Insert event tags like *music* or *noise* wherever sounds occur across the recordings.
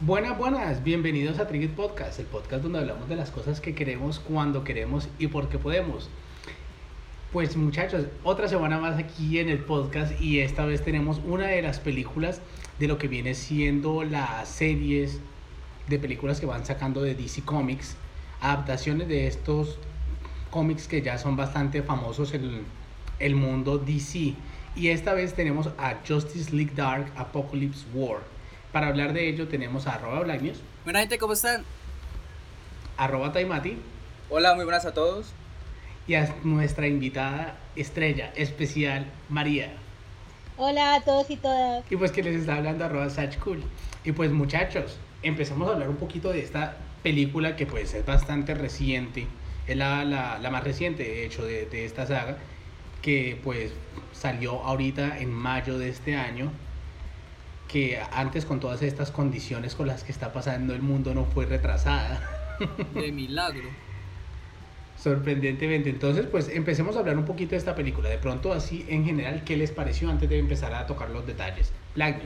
Buenas, buenas, bienvenidos a Trigger Podcast, el podcast donde hablamos de las cosas que queremos, cuando queremos y por qué podemos. Pues muchachos, otra semana más aquí en el podcast y esta vez tenemos una de las películas de lo que viene siendo las series de películas que van sacando de DC Comics, adaptaciones de estos cómics que ya son bastante famosos en el mundo DC. Y esta vez tenemos a Justice League Dark Apocalypse War para hablar de ello tenemos a arroba Blacknews. Buena gente, ¿cómo están? Arroba Taimati. Hola, muy buenas a todos. Y a nuestra invitada estrella especial, María. Hola a todos y todas. Y pues que les está hablando arroba Cool. Y pues muchachos, empezamos a hablar un poquito de esta película que pues es bastante reciente. Es la, la, la más reciente, de hecho, de, de esta saga. Que pues salió ahorita en mayo de este año que antes con todas estas condiciones con las que está pasando el mundo no fue retrasada. De milagro. Sorprendentemente. Entonces, pues empecemos a hablar un poquito de esta película. De pronto, así en general, ¿qué les pareció antes de empezar a tocar los detalles? Black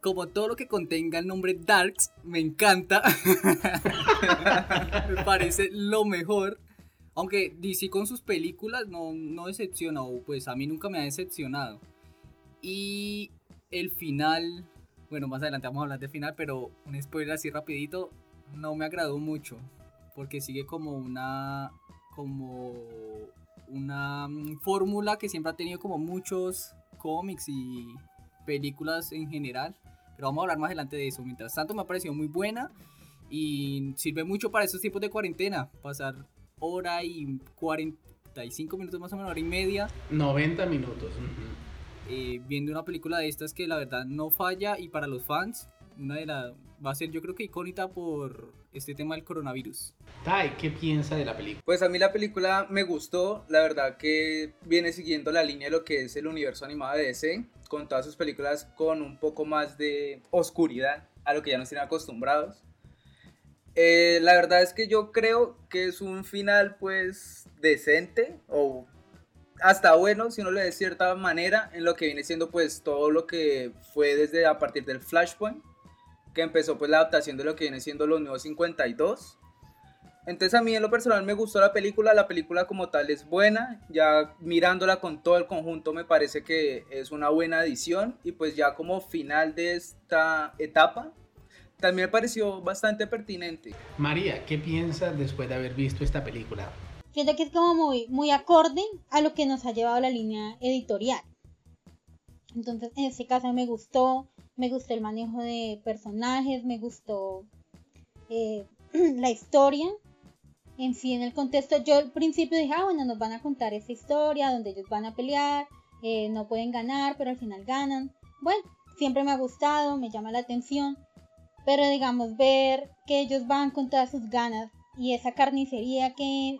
Como todo lo que contenga el nombre Darks, me encanta. *laughs* me parece lo mejor. Aunque DC con sus películas no, no decepciona, o pues a mí nunca me ha decepcionado. Y el final, bueno, más adelante vamos a hablar del final, pero un spoiler así rapidito, no me agradó mucho, porque sigue como una, como una mm, fórmula que siempre ha tenido como muchos cómics y películas en general, pero vamos a hablar más adelante de eso. Mientras tanto me ha parecido muy buena y sirve mucho para esos tiempos de cuarentena, pasar hora y 45 minutos más o menos, hora y media. 90 minutos. Eh, viendo una película de estas que la verdad no falla y para los fans una de la va a ser yo creo que icónica por este tema del coronavirus. Tai, ¿qué piensa de la película? Pues a mí la película me gustó, la verdad que viene siguiendo la línea de lo que es el universo animado de DC, con todas sus películas con un poco más de oscuridad a lo que ya nos tienen acostumbrados. Eh, la verdad es que yo creo que es un final pues decente o hasta bueno, si uno le de cierta manera, en lo que viene siendo pues todo lo que fue desde a partir del Flashpoint, que empezó pues la adaptación de lo que viene siendo los nuevos 52. Entonces a mí en lo personal me gustó la película, la película como tal es buena, ya mirándola con todo el conjunto me parece que es una buena adición y pues ya como final de esta etapa también me pareció bastante pertinente. María, ¿qué piensas después de haber visto esta película? Siento que es como muy, muy acorde a lo que nos ha llevado la línea editorial. Entonces, en este caso me gustó, me gustó el manejo de personajes, me gustó eh, *clears throat* la historia. En sí, en el contexto, yo al principio dije, ah, bueno, nos van a contar esa historia donde ellos van a pelear, eh, no pueden ganar, pero al final ganan. Bueno, siempre me ha gustado, me llama la atención. Pero digamos, ver que ellos van con todas sus ganas y esa carnicería que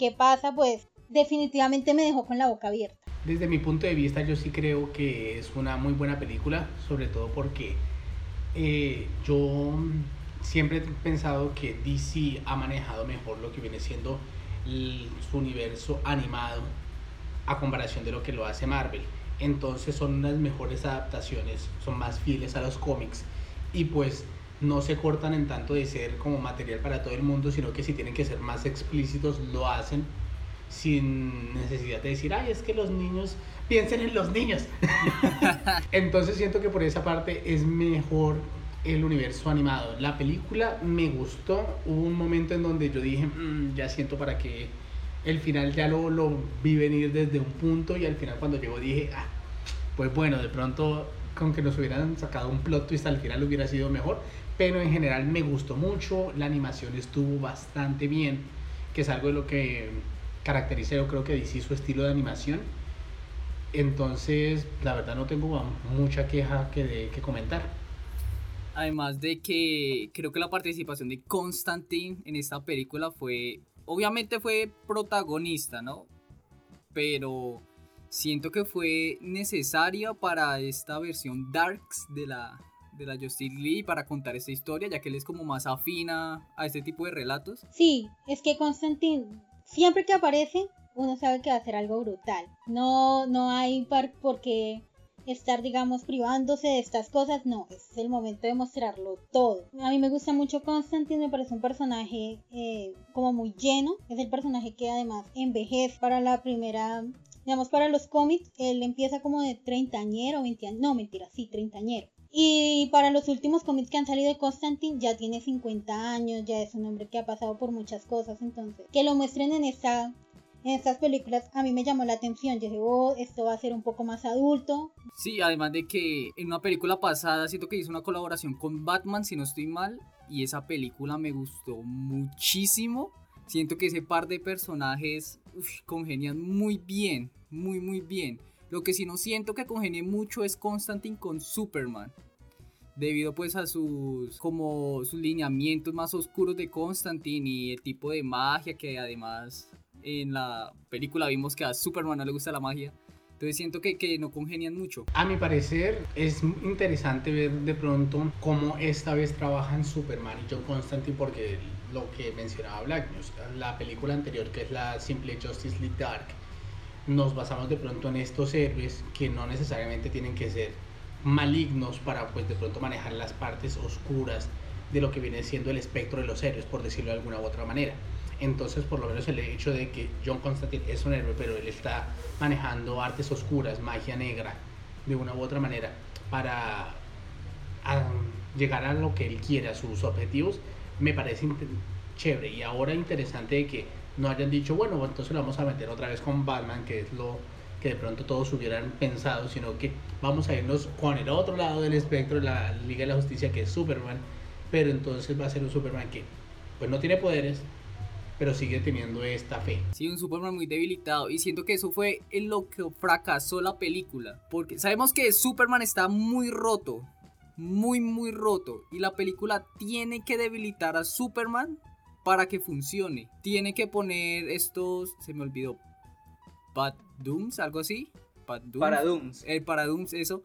qué pasa, pues definitivamente me dejó con la boca abierta. Desde mi punto de vista yo sí creo que es una muy buena película, sobre todo porque eh, yo siempre he pensado que DC ha manejado mejor lo que viene siendo su universo animado a comparación de lo que lo hace Marvel. Entonces son unas mejores adaptaciones, son más fieles a los cómics y pues no se cortan en tanto de ser como material para todo el mundo, sino que si tienen que ser más explícitos, lo hacen sin necesidad de decir, ay, es que los niños piensen en los niños. *laughs* Entonces siento que por esa parte es mejor el universo animado. La película me gustó, hubo un momento en donde yo dije, mm, ya siento para que el final ya lo, lo vi venir desde un punto y al final cuando llegó dije, ah, pues bueno, de pronto con que nos hubieran sacado un plot twist al final hubiera sido mejor, pero en general me gustó mucho, la animación estuvo bastante bien, que es algo de lo que caracteriza yo creo que DC su estilo de animación. Entonces, la verdad no tengo mucha queja que, que comentar. Además de que creo que la participación de Constantine en esta película fue, obviamente fue protagonista, ¿no? Pero siento que fue necesaria para esta versión Darks de la, de la Justice League para contar esta historia, ya que él es como más afina a este tipo de relatos. Sí, es que Constantine, siempre que aparece, uno sabe que va a ser algo brutal. No, no hay por qué estar, digamos, privándose de estas cosas, no, es el momento de mostrarlo todo. A mí me gusta mucho Constantine, me parece un personaje eh, como muy lleno, es el personaje que además envejece para la primera digamos, para los cómics, él empieza como de treintañero, 20 años, no, mentira, sí, treintañero. Y para los últimos cómics que han salido de Constantine ya tiene 50 años, ya es un hombre que ha pasado por muchas cosas, entonces que lo muestren en esta en estas películas a mí me llamó la atención. Yo dije, oh, esto va a ser un poco más adulto. Sí, además de que en una película pasada siento que hizo una colaboración con Batman, si no estoy mal, y esa película me gustó muchísimo. Siento que ese par de personajes congenian muy bien, muy muy bien. Lo que sí no siento que congenien mucho es Constantine con Superman. Debido pues a sus como sus lineamientos más oscuros de Constantine y el tipo de magia que además en la película vimos que a Superman no le gusta la magia. Entonces siento que, que, no congenian mucho. A mi parecer es interesante ver de pronto cómo esta vez trabajan Superman y John Constantine porque lo que mencionaba Black News, la película anterior que es la Simple Justice League Dark, nos basamos de pronto en estos héroes que no necesariamente tienen que ser malignos para pues de pronto manejar las partes oscuras de lo que viene siendo el espectro de los héroes, por decirlo de alguna u otra manera. Entonces, por lo menos el hecho de que John Constantine es un héroe, pero él está manejando artes oscuras, magia negra, de una u otra manera, para llegar a lo que él quiere, a sus objetivos, me parece chévere. Y ahora interesante de que no hayan dicho, bueno, entonces lo vamos a meter otra vez con Batman, que es lo que de pronto todos hubieran pensado, sino que vamos a irnos con el otro lado del espectro la Liga de la Justicia, que es Superman, pero entonces va a ser un Superman que pues no tiene poderes, pero sigue teniendo esta fe. Sí, un Superman muy debilitado. Y siento que eso fue en lo que fracasó la película, porque sabemos que Superman está muy roto, muy muy roto. Y la película tiene que debilitar a Superman para que funcione. Tiene que poner estos, se me olvidó, Dooms, algo así. Paradooms. El Paradooms, eso.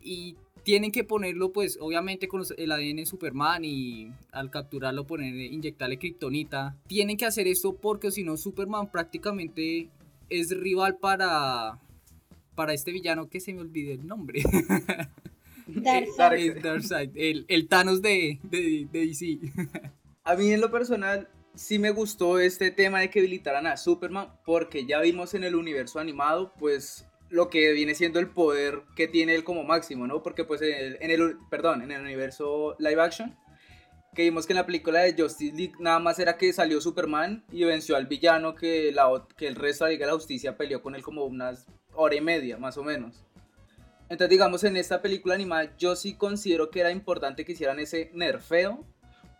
Y tienen que ponerlo, pues, obviamente con el ADN Superman y al capturarlo, poner, inyectarle kriptonita. Tienen que hacer esto porque si no, Superman prácticamente es rival para, para este villano que se me olvidó el nombre. Darkseid. *laughs* El, el, Thanos de, de, de DC. *laughs* A mí en lo personal sí me gustó este tema de que habilitaran a Superman porque ya vimos en el universo animado pues lo que viene siendo el poder que tiene él como máximo, ¿no? Porque pues en el, perdón, en el universo live action que vimos que en la película de Justice League nada más era que salió Superman y venció al villano que, la, que el resto de la Liga de la Justicia peleó con él como unas hora y media más o menos. Entonces digamos en esta película animada yo sí considero que era importante que hicieran ese nerfeo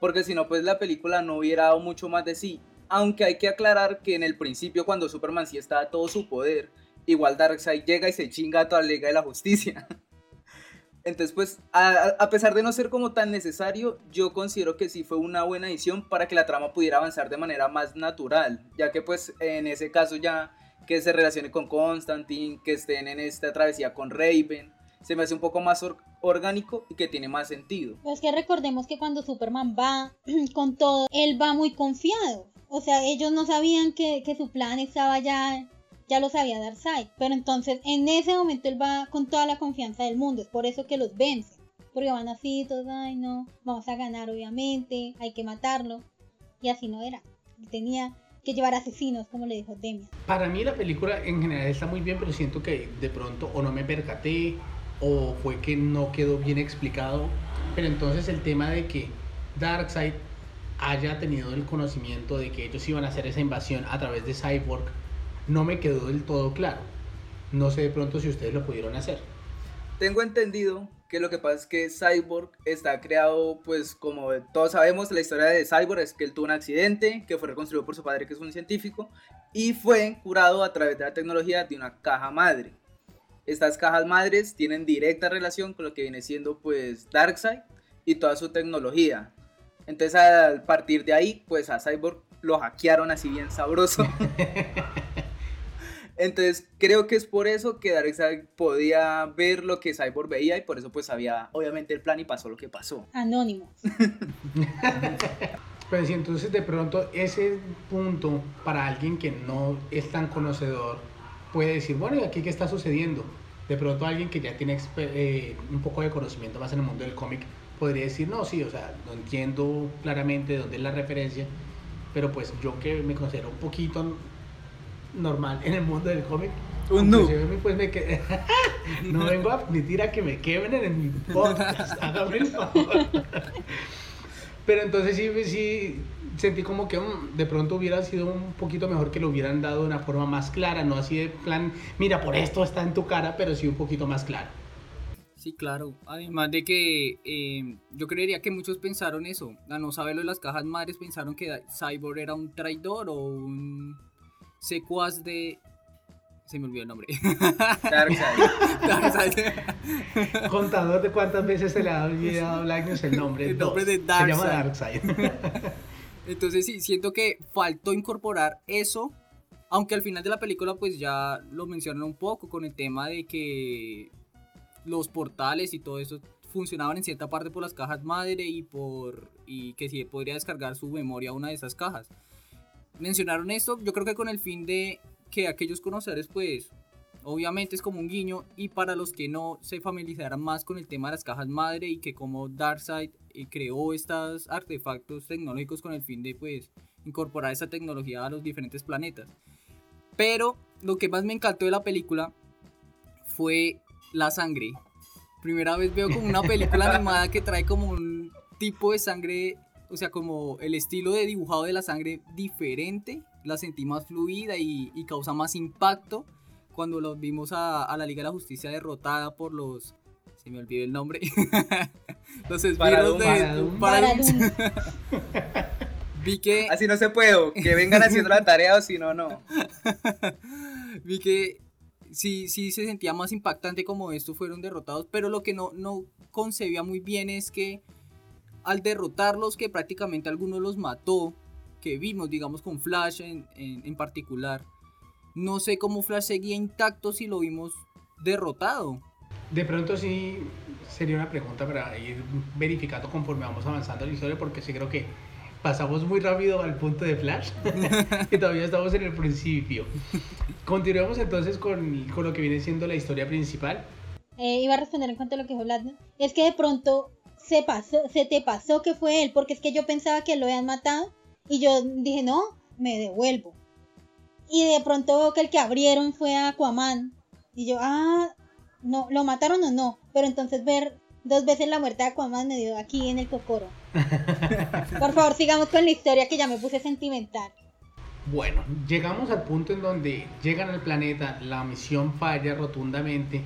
porque si no, pues la película no hubiera dado mucho más de sí. Aunque hay que aclarar que en el principio, cuando Superman sí está todo su poder, igual Darkseid llega y se chinga a toda la Liga de la Justicia. *laughs* Entonces, pues, a, pesar de no ser como tan necesario, yo considero que sí fue una buena edición para que la trama pudiera avanzar de manera más natural, ya que pues en ese caso ya que se relacione con Constantine, que estén en esta travesía con Raven, se me hace un poco más orgánico y que tiene más sentido. Es que recordemos que cuando Superman va *clears throat* con todo, él va muy confiado. O sea, ellos no sabían que, su plan estaba ya, ya lo sabía Darkseid. Pero entonces en ese momento él va con toda la confianza del mundo. Es por eso que los vence. Porque van así, todos, ay no, vamos a ganar obviamente, hay que matarlo. Y así no era. Tenía que llevar asesinos, como le dijo Demian. Para mí la película en general está muy bien, pero siento que de pronto o no me percaté o fue que no quedó bien explicado. Pero entonces el tema de que Darkseid haya tenido el conocimiento de que ellos iban a hacer esa invasión a través de Cyborg no me quedó del todo claro. No sé de pronto si ustedes lo pudieron hacer. Tengo entendido que lo que pasa es que Cyborg está creado, pues como todos sabemos, la historia de Cyborg es que él tuvo un accidente que fue reconstruido por su padre, que es un científico, y fue curado a través de la tecnología de una caja madre. Estas cajas madres tienen directa relación con lo que viene siendo pues Darkseid y toda su tecnología. Entonces a partir de ahí pues a Cyborg lo hackearon así bien sabroso. *laughs* Entonces creo que es por eso que Darkseid podía ver lo que Cyborg veía y por eso pues sabía obviamente el plan y pasó lo que pasó. Anónimo. *laughs* pues entonces de pronto ese punto para alguien que no es tan conocedor puede decir, bueno, ¿y aquí qué está sucediendo? De pronto alguien que ya tiene eh, un poco de conocimiento más en el mundo del cómic podría decir, no, sí, o sea, no entiendo claramente dónde es la referencia, pero pues yo que me considero un poquito normal en el mundo del cómic, un noob. Pues me *laughs* no vengo a admitir a que me quebren en mi podcast, hágame el favor. *laughs* Pero entonces sí, sí sentí como que mm, de pronto hubiera sido un poquito mejor que lo hubieran dado de una forma más clara, no así de plan, mira, por esto está en tu cara, pero sí un poquito más claro. Sí, claro. Además de que eh, yo creería que muchos pensaron eso. A no saberlo de las cajas madres, pensaron que Cyborg era un traidor o un secuaz de. Se me olvidó el nombre. Darkseid. *laughs* Contador de cuántas veces se le ha olvidado a el nombre. El nombre de Darkseid. Se llama Darkseid. *laughs* Entonces sí, siento que faltó incorporar eso. Aunque al final de la película pues ya lo mencionan un poco con el tema de que los portales y todo eso funcionaban en cierta parte por las cajas madre y por y que si podría descargar su memoria a una de esas cajas. Mencionaron esto, yo creo que con el fin de que aquellos conocedores pues obviamente es como un guiño y para los que no se familiarizaran más con el tema de las cajas madre y que como Darkseid eh, creó estos artefactos tecnológicos con el fin de pues incorporar esa tecnología a los diferentes planetas. Pero lo que más me encantó de la película fue la sangre. Primera vez veo como una película *laughs* animada que trae como un tipo de sangre, o sea, como el estilo de dibujado de la sangre diferente. La sentí más fluida y, causa más impacto cuando los vimos a, la Liga de la Justicia derrotada por los se me olvidó el nombre. *laughs* los esbirros de Paradum. *laughs* Vi que. Así no se puede, que vengan haciendo la tarea o si no, no. *laughs* Vi que sí, sí se sentía más impactante como estos fueron derrotados, pero lo que no, no concebía muy bien es que al derrotarlos, que prácticamente algunos los mató, que vimos, digamos, con Flash en, en, particular, no sé cómo Flash seguía intacto si lo vimos derrotado. De pronto sí sería una pregunta para ir verificando conforme vamos avanzando en la historia, porque sí creo que pasamos muy rápido al punto de Flash *laughs* y todavía estamos en el principio. Continuemos entonces con, con lo que viene siendo la historia principal. Eh, iba a responder en cuanto a lo que dijo Vladimir. Es que de pronto se pasó, se te pasó que fue él, porque es que yo pensaba que lo habían matado y yo dije, no, me devuelvo. Y de pronto veo que el que abrieron fue Aquaman. Y yo, ah, no, ¿lo mataron o no? Pero entonces ver dos veces la muerte de Aquaman me dio aquí en el cocoro. *laughs* Por favor, sigamos con la historia que ya me puse sentimental. Bueno, llegamos al punto en donde llegan al planeta, la misión falla rotundamente,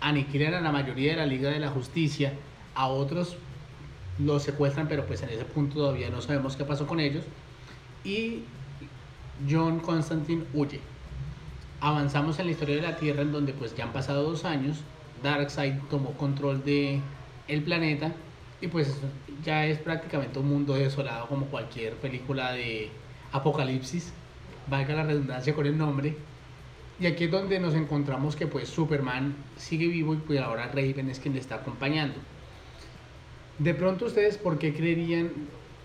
aniquilan a la mayoría de la Liga de la Justicia, a otros los secuestran, pero pues en ese punto todavía no sabemos qué pasó con ellos, y John Constantine huye. Avanzamos en la historia de la Tierra en donde pues ya han pasado dos años, Darkseid tomó control de el planeta y pues ya es prácticamente un mundo desolado como cualquier película de apocalipsis, valga la redundancia con el nombre. Y aquí es donde nos encontramos que pues Superman sigue vivo y pues ahora Raven es quien le está acompañando. De pronto ustedes, ¿por qué creerían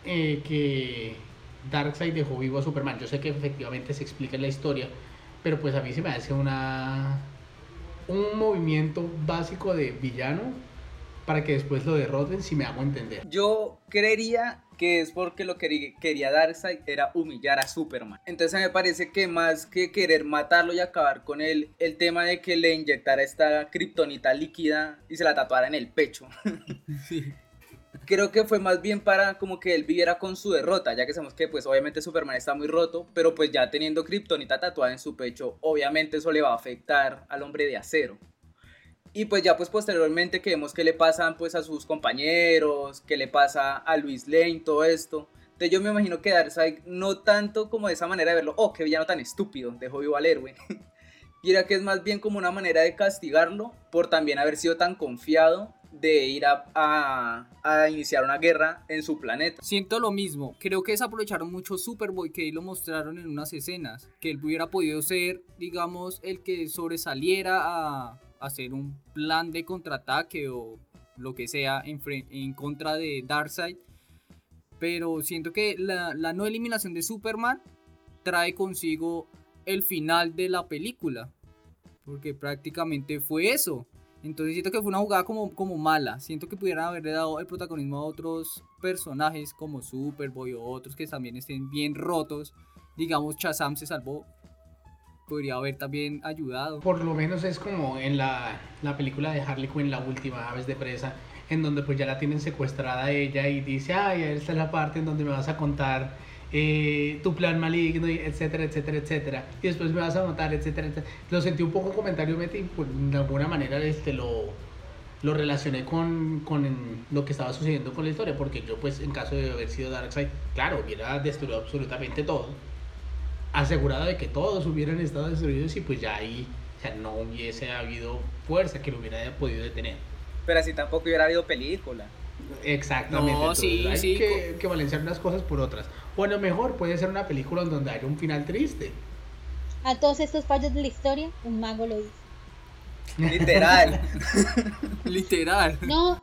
eh, que Darkseid dejó vivo a Superman? Yo sé que efectivamente se explica en la historia, pero pues a mí se me hace una un movimiento básico de villano para que después lo derroten, si me hago entender. Yo creería que es porque lo que quería Darkseid era humillar a Superman. Entonces me parece que más que querer matarlo y acabar con él, el tema de que le inyectara esta kriptonita líquida y se la tatuara en el pecho. *laughs* Sí. Creo que fue más bien para como que él viviera con su derrota, ya que sabemos que pues obviamente Superman está muy roto, pero pues ya teniendo kriptonita tatuada en su pecho, obviamente eso le va a afectar al hombre de acero. Y pues ya pues posteriormente que vemos que le pasan pues a sus compañeros, que le pasa a Luis Lane, todo esto. Entonces yo me imagino que Darkseid no tanto como de esa manera de verlo, oh, qué villano tan estúpido, dejó vivo al héroe. *laughs* era que es más bien como una manera de castigarlo por también haber sido tan confiado de ir a, a, iniciar una guerra en su planeta. Siento lo mismo, creo que desaprovecharon mucho Superboy que ahí lo mostraron en unas escenas, que él hubiera podido ser, digamos, el que sobresaliera a, hacer un plan de contraataque o lo que sea en, en contra de Darkseid. Pero siento que la, la, no eliminación de Superman trae consigo el final de la película. Porque prácticamente fue eso. Entonces siento que fue una jugada como, como mala. Siento que pudieran haberle dado el protagonismo a otros personajes como Superboy o otros que también estén bien rotos. Digamos, Shazam se salvó. Podría haber también ayudado. Por lo menos es como en la, la película de Harley Quinn, la última, Aves de Presa, en donde pues ya la tienen secuestrada ella y dice, ay, esta es la parte en donde me vas a contar eh, tu plan maligno, y etcétera, etcétera, etcétera. Y después me vas a notar, etcétera, etcétera. Lo sentí un poco comentario, Meti, pues, de alguna manera este, lo, lo relacioné con, con lo que estaba sucediendo con la historia, porque yo pues en caso de haber sido Darkseid, claro, hubiera destruido absolutamente todo, asegurado de que todos hubieran estado destruidos y pues ya ahí o sea, no hubiese habido fuerza que lo hubiera podido detener. Pero así tampoco hubiera habido película. Exactamente. No, sí, hay sí, que, que balancear unas cosas por otras. O a lo mejor puede ser una película en donde haya un final triste. A todos estos fallos de la historia, un mago lo hizo. Literal. *laughs* Literal. No,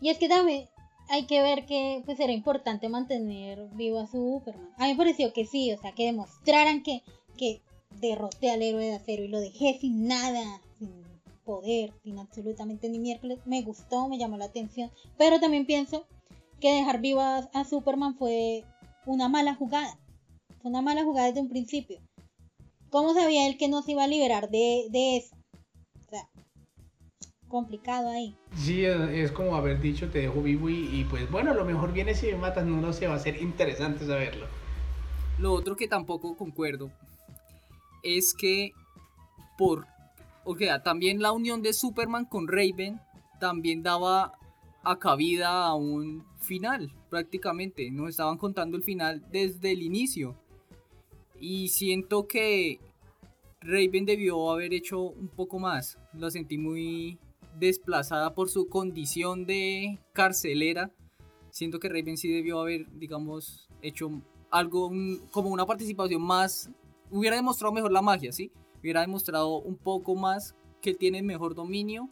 y es que también hay que ver que pues era importante mantener vivo a Superman. A mí me pareció que sí, o sea, que demostraran que, que derroté al héroe de acero y lo dejé sin nada, sin poder, sin absolutamente ni miércoles. Me gustó, me llamó la atención, pero también pienso que dejar vivo a, a Superman fue una mala jugada. Fue una mala jugada desde un principio. ¿Cómo sabía él que no se iba a liberar de, de eso? O sea, complicado ahí. Sí, es como haber dicho te dejo vivo y, y pues bueno, lo mejor viene si me matas, no lo sé, va a ser interesante saberlo. Lo otro que tampoco concuerdo es que por o sea, también la unión de Superman con Raven también daba a cabida a un final, prácticamente. Nos estaban contando el final desde el inicio. Y siento que Raven debió haber hecho un poco más. La sentí muy desplazada por su condición de carcelera. Siento que Raven sí debió haber, digamos, hecho algo como una participación más. Hubiera demostrado mejor la magia, ¿sí? Hubiera demostrado un poco más que tiene mejor dominio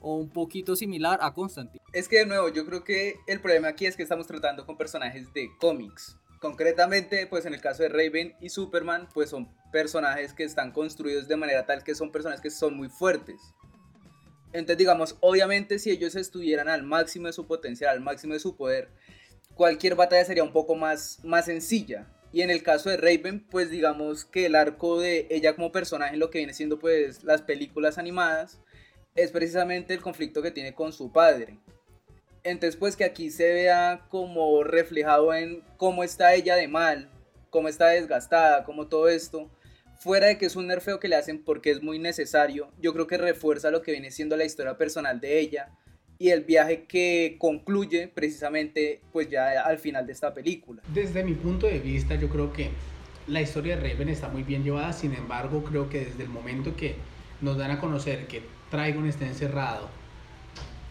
o un poquito similar a Constantine. Es que de nuevo, yo creo que el problema aquí es que estamos tratando con personajes de cómics. Concretamente, pues en el caso de Raven y Superman, pues son personajes que están construidos de manera tal que son personajes que son muy fuertes. Entonces, digamos, obviamente si ellos estuvieran al máximo de su potencial, al máximo de su poder, cualquier batalla sería un poco más, más sencilla. Y en el caso de Raven, pues digamos que el arco de ella como personaje, en lo que viene siendo pues las películas animadas, es precisamente el conflicto que tiene con su padre. Entonces, pues que aquí se vea como reflejado en cómo está ella de mal, cómo está desgastada, cómo todo esto, fuera de que es un nerfeo que le hacen porque es muy necesario, yo creo que refuerza lo que viene siendo la historia personal de ella y el viaje que concluye precisamente pues ya al final de esta película. Desde mi punto de vista, yo creo que la historia de Raven está muy bien llevada, sin embargo, creo que desde el momento que nos dan a conocer que Trigon está encerrado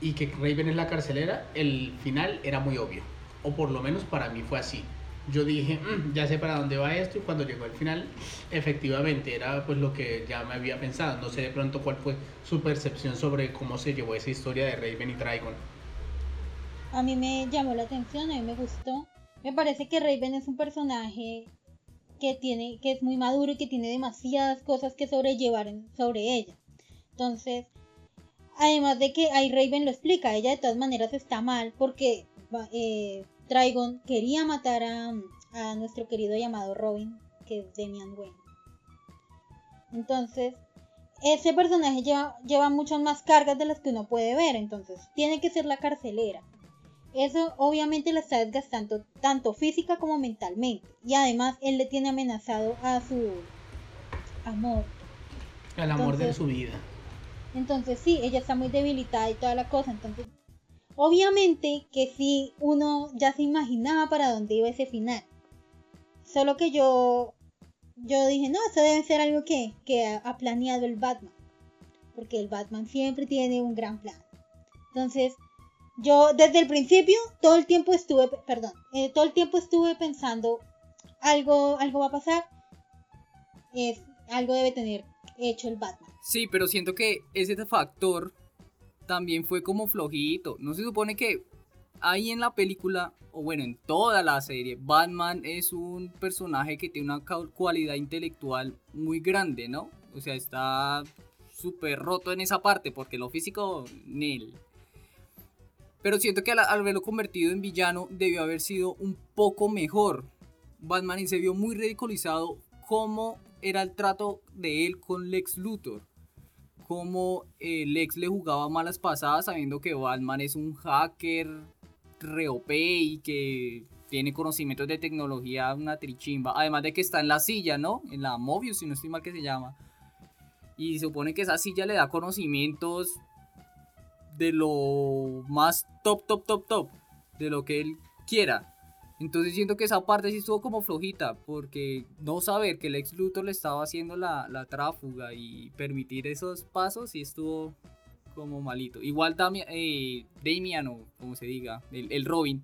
y que Raven es la carcelera, el final era muy obvio, o por lo menos para mí fue así. Yo dije, "Mm, ya sé para dónde va esto y cuando llegó el final, efectivamente era pues lo que ya me había pensado. No sé de pronto cuál fue su percepción sobre cómo se llevó esa historia de Raven y Trigon. A mí me llamó la atención, a mí me gustó. Me parece que Raven es un personaje que tiene, que es muy maduro y que tiene demasiadas cosas que sobrellevar sobre ella. Entonces, además de que ahí Raven lo explica, ella de todas maneras está mal porque eh, Trigon quería matar a, a nuestro querido llamado Robin, que es Damian Wayne. Entonces, ese personaje lleva, lleva muchas más cargas de las que uno puede ver, entonces tiene que ser la carcelera. Eso obviamente la está desgastando tanto física como mentalmente. Y además él le tiene amenazado a su amor. El amor de su vida. Entonces sí, ella está muy debilitada y toda la cosa. Entonces, obviamente que sí, uno ya se imaginaba para dónde iba ese final. Solo que yo, yo dije, no, eso debe ser algo que, que ha, planeado el Batman. Porque el Batman siempre tiene un gran plan. Entonces, yo desde el principio, todo el tiempo estuve, perdón, eh, todo el tiempo estuve pensando, algo, algo va a pasar. Es, algo debe tener hecho el Batman. Sí, pero siento que ese factor también fue como flojito. No se supone que ahí en la película, o bueno, en toda la serie, Batman es un personaje que tiene una cualidad intelectual muy grande, ¿no? O sea, está súper roto en esa parte, porque lo físico, nil. Pero siento que al, al verlo convertido en villano debió haber sido un poco mejor. Batman se vio muy ridiculizado cómo era el trato de él con Lex Luthor. Cómo eh, Lex le jugaba malas pasadas sabiendo que Batman es un hacker re OP y que tiene conocimientos de tecnología, una trichimba. Además de que está en la silla, ¿no? En la Mobius, si no estoy mal que se llama. Y supone que esa silla le da conocimientos de lo más top, top, top, top. De lo que él quiera. Entonces siento que esa parte sí estuvo como flojita, porque no saber que el ex Luthor le estaba haciendo la, la tráfuga y permitir esos pasos sí estuvo como malito. Igual Damian, eh, Damian o como se diga, el, el Robin,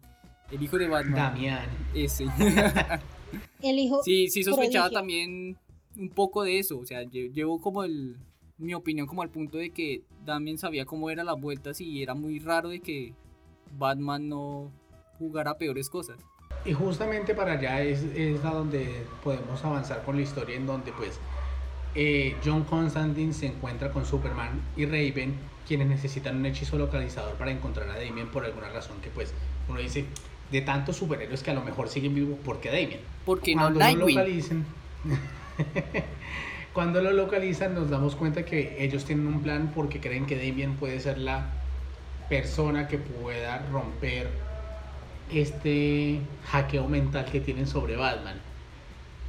el hijo de Batman. Damián. Ese. *laughs* El hijo. Sí, sí sospechaba prodigio. también un poco de eso. O sea, lle- llevo como el, mi opinión como al punto de que Damien sabía cómo eran las vueltas y era muy raro de que Batman no jugara peores cosas. Y justamente para allá es, es a donde podemos avanzar con la historia en donde pues eh, John Constantine se encuentra con Superman y Raven quienes necesitan un hechizo localizador para encontrar a Damien por alguna razón que pues uno dice de tantos superhéroes que a lo mejor siguen vivos ¿por qué Damien? Porque no Cuando lo Nightwing. localicen *laughs* cuando lo localizan nos damos cuenta que ellos tienen un plan porque creen que Damien puede ser la persona que pueda romper este hackeo mental que tienen sobre Batman.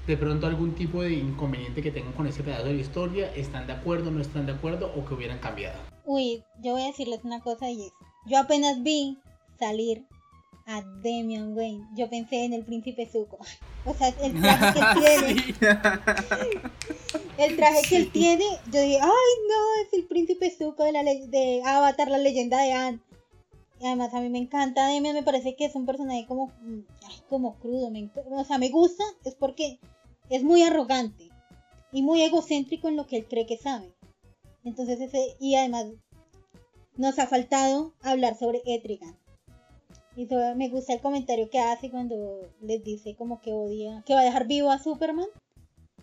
De pronto algún tipo de inconveniente que tengan con ese pedazo de la historia, ¿están de acuerdo, no están de acuerdo o que hubieran cambiado? Uy, yo voy a decirles una cosa y es. Yo apenas vi salir a Damian Wayne. Yo pensé en el príncipe Zuko. *laughs* O sea, el traje que *laughs* tiene. El traje que él tiene. Yo dije, ay no, es el príncipe Zuko de, la de Avatar, la leyenda de Anne. Además a mí me encanta Damian, me parece que es un personaje como, como crudo. me o sea, me gusta, es porque es muy arrogante y muy egocéntrico en lo que él cree que sabe. Entonces ese, y además nos ha faltado hablar sobre Etrigan. Y me gusta el comentario que hace cuando les dice como que odia, que va a dejar vivo a Superman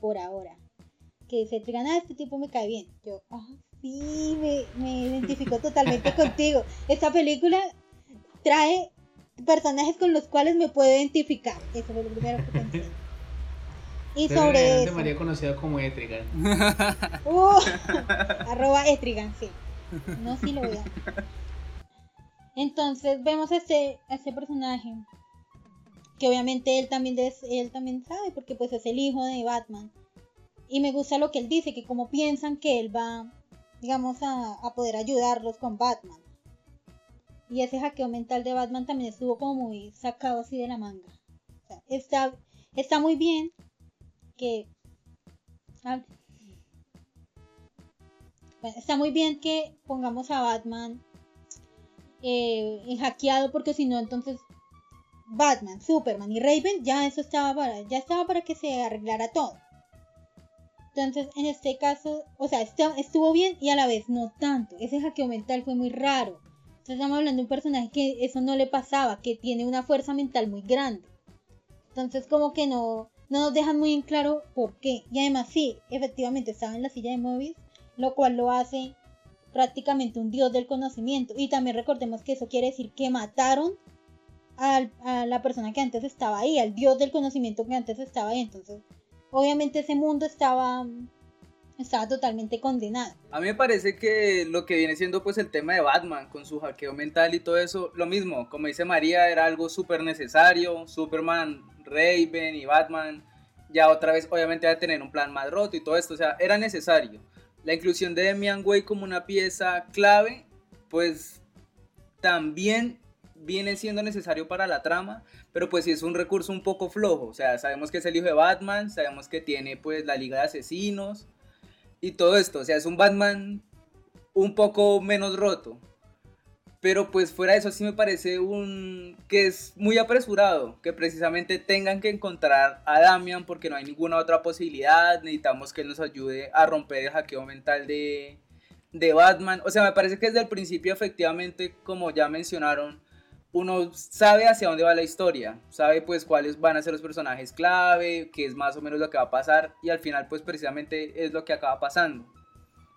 por ahora. Que dice Etrigan, ah, este tipo me cae bien. Yo, ah, sí, me, me identifico totalmente contigo. Esta película trae personajes con los cuales me puedo identificar. Eso fue lo primero que pensé. Y Pero sobre eso. María conocida como Etrigan. *laughs* Uh, arroba Etrigan, sí. No, sí lo voy a. Entonces vemos a este, a este personaje. Que obviamente él también, des- él también sabe, porque pues es el hijo de Batman. Y me gusta lo que él dice, que como piensan que él va, digamos, a, a poder ayudarlos con Batman. Y ese hackeo mental de Batman también estuvo como muy sacado así de la manga. Está, está muy bien que... está muy bien que pongamos a Batman eh, en hackeado porque si no entonces Batman, Superman y Raven ya eso estaba para ya estaba para que se arreglara todo. Entonces en este caso, o sea, estuvo bien y a la vez no tanto. Ese hackeo mental fue muy raro. Entonces estamos hablando de un personaje que eso no le pasaba, que tiene una fuerza mental muy grande. Entonces como que no, no nos dejan muy en claro por qué. Y además sí, efectivamente estaba en la silla de Mobius, lo cual lo hace prácticamente un dios del conocimiento. Y también recordemos que eso quiere decir que mataron a la persona que antes estaba ahí, al dios del conocimiento que antes estaba ahí. Entonces, obviamente ese mundo estaba, estaba totalmente condenado. A mí me parece que lo que viene siendo pues el tema de Batman con su hackeo mental y todo eso, lo mismo, como dice María, era algo súper necesario, Superman, Raven y Batman, ya otra vez obviamente va a tener un plan más roto y todo esto, o sea, era necesario. La inclusión de Damian Wayne como una pieza clave, pues también viene siendo necesario para la trama, pero pues sí es un recurso un poco flojo, o sea, sabemos que es el hijo de Batman, sabemos que tiene pues la Liga de Asesinos, y todo esto. O sea, es un Batman un poco menos roto. Pero pues fuera de eso sí me parece un que es muy apresurado que precisamente tengan que encontrar a Damian porque no hay ninguna otra posibilidad. Necesitamos que él nos ayude a romper el hackeo mental de, de Batman. O sea, me parece que desde el principio efectivamente, como ya mencionaron, uno sabe hacia dónde va la historia, sabe pues cuáles van a ser los personajes clave, qué es más o menos lo que va a pasar y al final pues precisamente es lo que acaba pasando.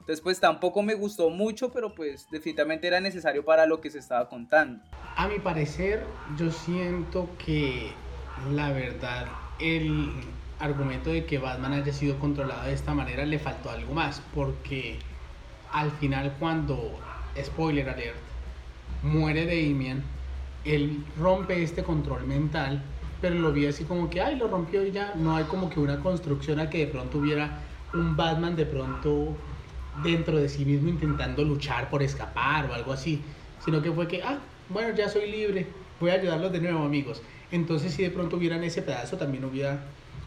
Entonces pues tampoco me gustó mucho, pero pues definitivamente era necesario para lo que se estaba contando. A mi parecer, yo siento que la verdad el argumento de que Batman haya sido controlado de esta manera le faltó algo más, porque al final cuando, spoiler alert, muere Damian, él rompe este control mental, pero lo vi así como que, ay, lo rompió y ya, no hay como que una construcción a que de pronto hubiera un Batman de pronto dentro de sí mismo intentando luchar por escapar o algo así, sino que fue que, ah, bueno, ya soy libre, voy a ayudarlos de nuevo amigos. Entonces si de pronto hubieran ese pedazo, también hubiera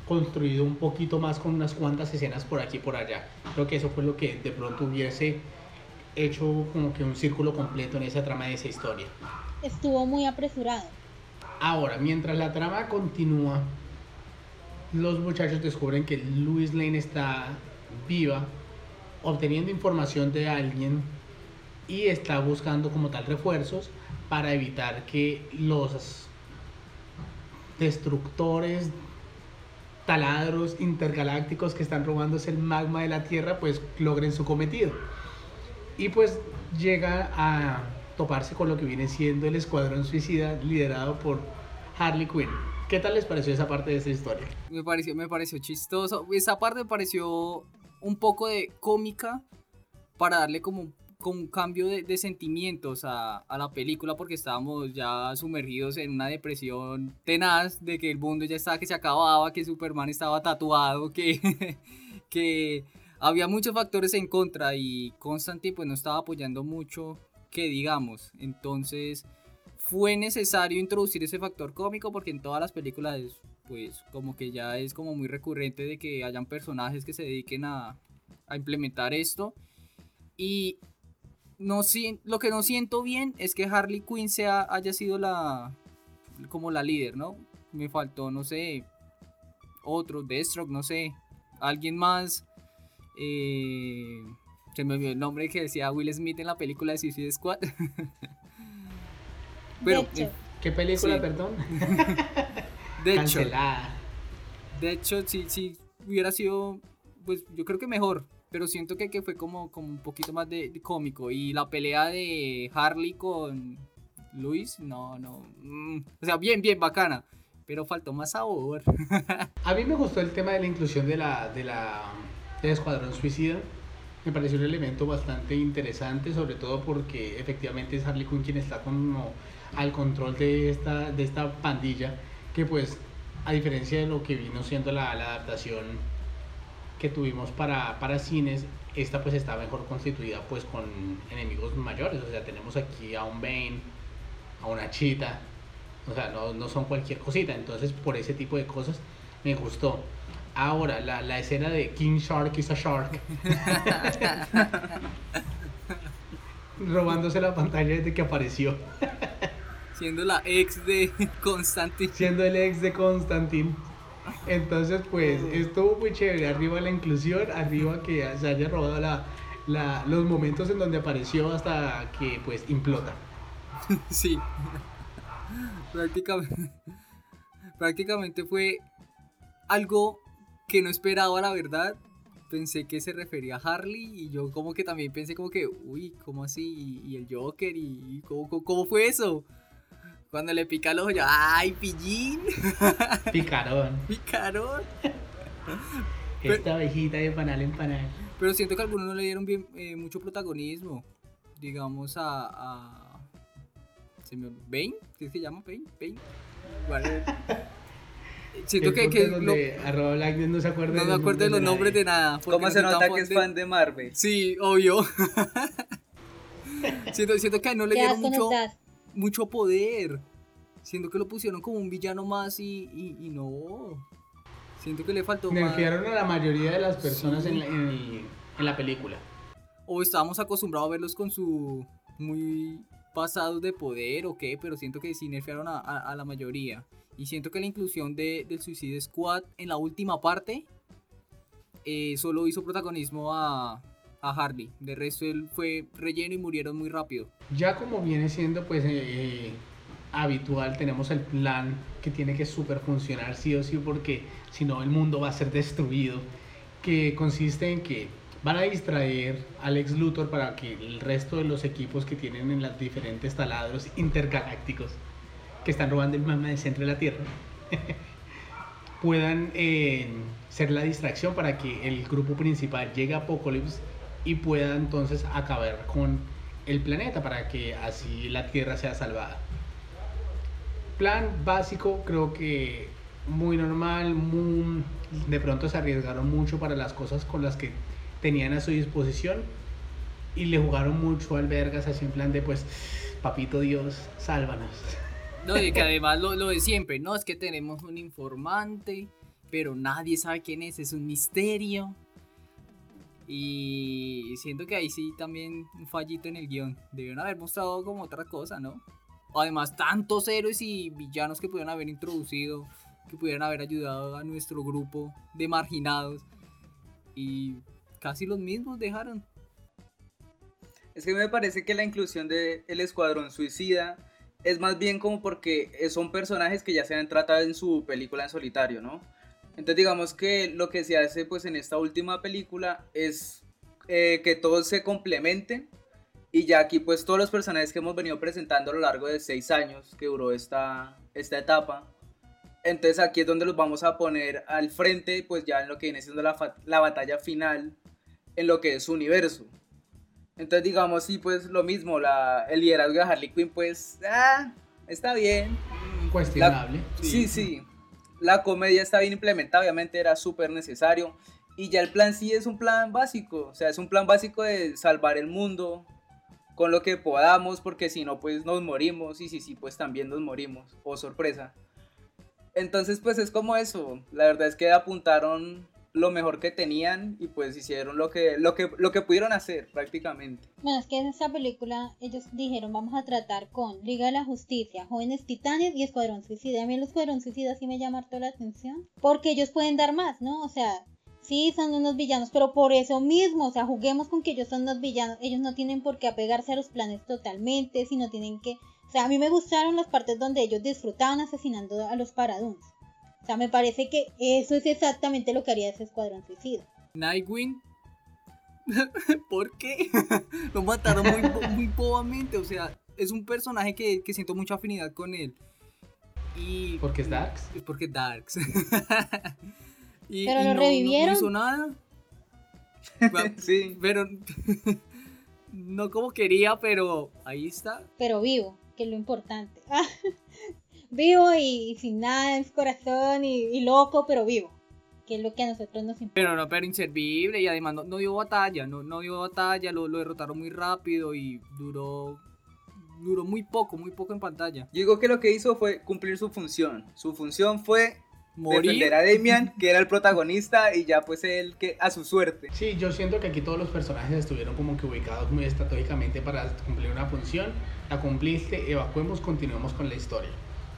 construido un poquito más con unas cuantas escenas por aquí y por allá. Creo que eso fue lo que de pronto hubiese hecho como que un círculo completo en esa trama de esa historia. Estuvo muy apresurado. Ahora, mientras la trama continúa, los muchachos descubren que Louis Lane está viva, obteniendo información de alguien y está buscando como tal refuerzos para evitar que los destructores taladros intergalácticos que están robándose el magma de la Tierra, pues logren su cometido. Y pues llega a toparse con lo que viene siendo el Escuadrón Suicida liderado por Harley Quinn. ¿Qué tal les pareció esa parte de esta historia? Me pareció, me pareció chistoso. Esa parte me pareció un poco de cómica para darle como con un cambio de, sentimientos a, la película porque estábamos ya sumergidos en una depresión tenaz de que el mundo ya estaba que se acababa, que Superman estaba tatuado, que, *laughs* que había muchos factores en contra y Constantine pues no estaba apoyando mucho que digamos. Entonces fue necesario introducir ese factor cómico porque en todas las películas pues como que ya es como muy recurrente de que hayan personajes que se dediquen a, implementar esto. Y no lo que no siento bien es que Harley Quinn sea, haya sido la como la líder, ¿no? Me faltó, no sé, otro, Deathstroke, no sé, alguien más. Eh, se me olvidó el nombre que decía Will Smith en la película de Suicide Squad. *laughs* Pero, eh, ¿Qué película, perdón? *laughs* de hecho, De hecho, sí, sí, hubiera sido, pues yo creo que mejor pero siento que, que fue como, como un poquito más de, cómico. Y la pelea de Harley con Luis, no, no. Mm, o sea, bien, bien bacana. Pero faltó más sabor. *laughs* A mí me gustó el tema de la inclusión de la, de la del Escuadrón Suicida. Me pareció un elemento bastante interesante, sobre todo porque efectivamente es Harley Quinn quien está como al control de esta, de esta pandilla, que pues a diferencia de lo que vino siendo la, la adaptación que tuvimos para, para cines, esta pues está mejor constituida pues con enemigos mayores, o sea, tenemos aquí a un Bane, a una Chita, o sea, no, no son cualquier cosita, entonces por ese tipo de cosas me gustó. Ahora, la, la escena de King Shark is a Shark. *laughs* robándose la pantalla desde que apareció. Siendo la ex de Constantine. Siendo el ex de Constantine. Entonces, pues estuvo muy chévere. Arriba la inclusión, arriba que se haya robado la, los momentos en donde apareció hasta que pues implota. *laughs* Sí. Prácticamente, prácticamente fue algo que no esperaba, la verdad. Pensé que se refería a Harley y yo como que también pensé como que, uy, ¿cómo así? ¿Y el Joker? ¿Y cómo, cómo fue eso? Cuando le pica el ojo, yo, ¡ay, pillín! *laughs* Picarón. Picarón. *laughs* Esta abejita de panal en panal. Pero siento que algunos no le dieron bien, eh, mucho protagonismo. Digamos a. a ¿Se me, ¿Bane? ¿Qué se llama? ¿Bane? ¿Bane? Vale. *laughs* Siento que. que donde arroba Black no se acuerda No me acuerdo de los nombres de nada. ¿Cómo se nota que es fan de Marvel? Sí, obvio. *laughs* siento, siento que no le dieron mucho mucho poder. Siento que lo pusieron como un villano más y, y, no. Siento que le faltó Nerfearon a la mayoría de las personas en, la, en, la película. O estábamos acostumbrados a verlos con su muy pasados de poder o qué, pero siento que sí nerfearon a, a, la mayoría. Y siento que la inclusión de, del Suicide Squad en la última parte eh, solo hizo protagonismo a, a Harley. De resto él fue relleno y murieron muy rápido. Ya como viene siendo pues eh, eh, habitual, tenemos el plan que tiene que super funcionar sí o sí porque si no el mundo va a ser destruido, que consiste en que van a distraer al ex Luthor para que el resto de los equipos que tienen en los diferentes taladros intergalácticos que están robando el magma del centro de la Tierra *laughs* puedan eh, ser la distracción para que el grupo principal llegue a Apocalypse y pueda entonces acabar con el planeta para que así la Tierra sea salvada. Plan básico, creo que muy normal, muy, de pronto se arriesgaron mucho para las cosas con las que tenían a su disposición y le jugaron mucho al Vergas así en plan de pues, papito Dios, sálvanos. *laughs* No, y que además lo, lo de siempre, no, es que tenemos un informante, pero nadie sabe quién es, es un misterio. Y siento que ahí sí también un fallito en el guion. Debieron haber mostrado como otra cosa, ¿no? Además, tantos héroes y villanos que pudieron haber introducido, que pudieran haber ayudado a nuestro grupo de marginados. Y casi los mismos dejaron. Es que me parece que la inclusión de El Escuadrón Suicida es más bien como porque son personajes que ya se han tratado en su película en solitario, ¿no? Entonces digamos que lo que se hace pues en esta última película es eh, que todos se complementen y ya aquí pues todos los personajes que hemos venido presentando a lo largo de seis años que duró esta, esta etapa, entonces aquí es donde los vamos a poner al frente pues ya en lo que viene siendo la, la batalla final en lo que es su universo. Entonces digamos sí pues lo mismo, la, el liderazgo de Harley Quinn pues ah, está bien. Cuestionable. sí, sí la comedia está bien implementada, obviamente era súper necesario. Y ya el plan sí es un plan básico, o sea, es un plan básico de salvar el mundo con lo que podamos, porque si no, pues nos morimos, y si sí, pues también nos morimos, o oh, sorpresa. Entonces, pues es como eso, la verdad es que apuntaron lo mejor que tenían y pues hicieron lo que, lo que, lo que pudieron hacer prácticamente. Bueno, es que en esta película ellos dijeron vamos a tratar con Liga de la Justicia, Jóvenes Titanes y Escuadrón Suicida. A mí el Escuadrón Suicida sí me llama harto la atención porque ellos pueden dar más, ¿no? O sea, sí son unos villanos, pero por eso mismo, o sea, juguemos con que ellos son unos villanos. Ellos no tienen por qué apegarse a los planes totalmente, sino tienen que... O sea, a mí me gustaron las partes donde ellos disfrutaban asesinando a los paraduns. O sea, me parece que eso es exactamente lo que haría ese escuadrón suicida. Nightwing. *laughs* ¿Por qué? *laughs* lo mataron muy, muy bobamente. O sea, es un personaje que, que siento mucha afinidad con él. Y, porque es Darks. Es porque es Darks. y, *laughs* pero lo revivieron. No, hizo nada. sí. Pero no como quería, pero ahí está. Pero vivo, que es lo importante vivo y, sin nada en su corazón y, loco, pero vivo. Que es lo que a nosotros nos importa. Pero no, pero inservible y además no, dio batalla, no, no dio batalla, lo, lo derrotaron muy rápido y duró duró muy poco, muy poco en pantalla. Yo digo que lo que hizo fue cumplir su función. Su función fue defender a Damian, *laughs* que era el protagonista, y ya pues él que a su suerte. Sí, yo siento que aquí todos los personajes estuvieron como que ubicados muy estratégicamente para cumplir una función. La cumpliste, evacuemos, continuemos con la historia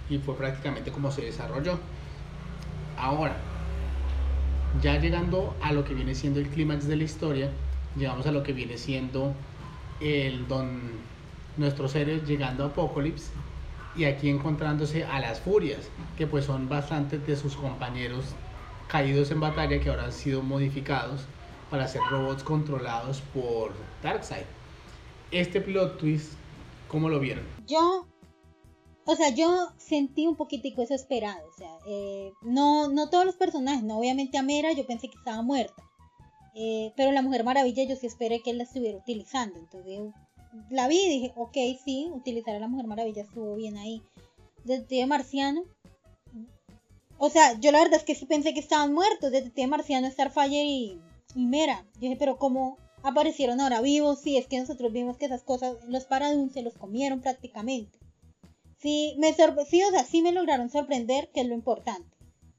y fue prácticamente como se desarrolló. Ahora, ya llegando a lo que viene siendo el clímax de la historia, llegamos a lo que viene siendo el don nuestros seres llegando a Apocalypse y aquí encontrándose a las furias, que pues son bastantes de sus compañeros caídos en batalla que ahora han sido modificados para ser robots controlados por Darkseid. Este plot twist, ¿cómo lo vieron? Yo o sea, yo sentí un poquitico eso esperado. O sea, eh, no, no todos los personajes, no obviamente a Mera yo pensé que estaba muerta. Eh, pero la Mujer Maravilla yo sí esperé que él la estuviera utilizando. Entonces la vi y dije, ok, sí, utilizar a la Mujer Maravilla estuvo bien ahí. Detective Marciano. O sea, yo la verdad es que sí pensé que estaban muertos. Detective Marciano, Starfire y, y Mera. Yo dije, pero ¿cómo aparecieron ahora vivos? Sí, es que nosotros vimos que esas cosas, los Paradun se los comieron prácticamente sí me sí, o sea, sí me lograron sorprender, que es lo importante.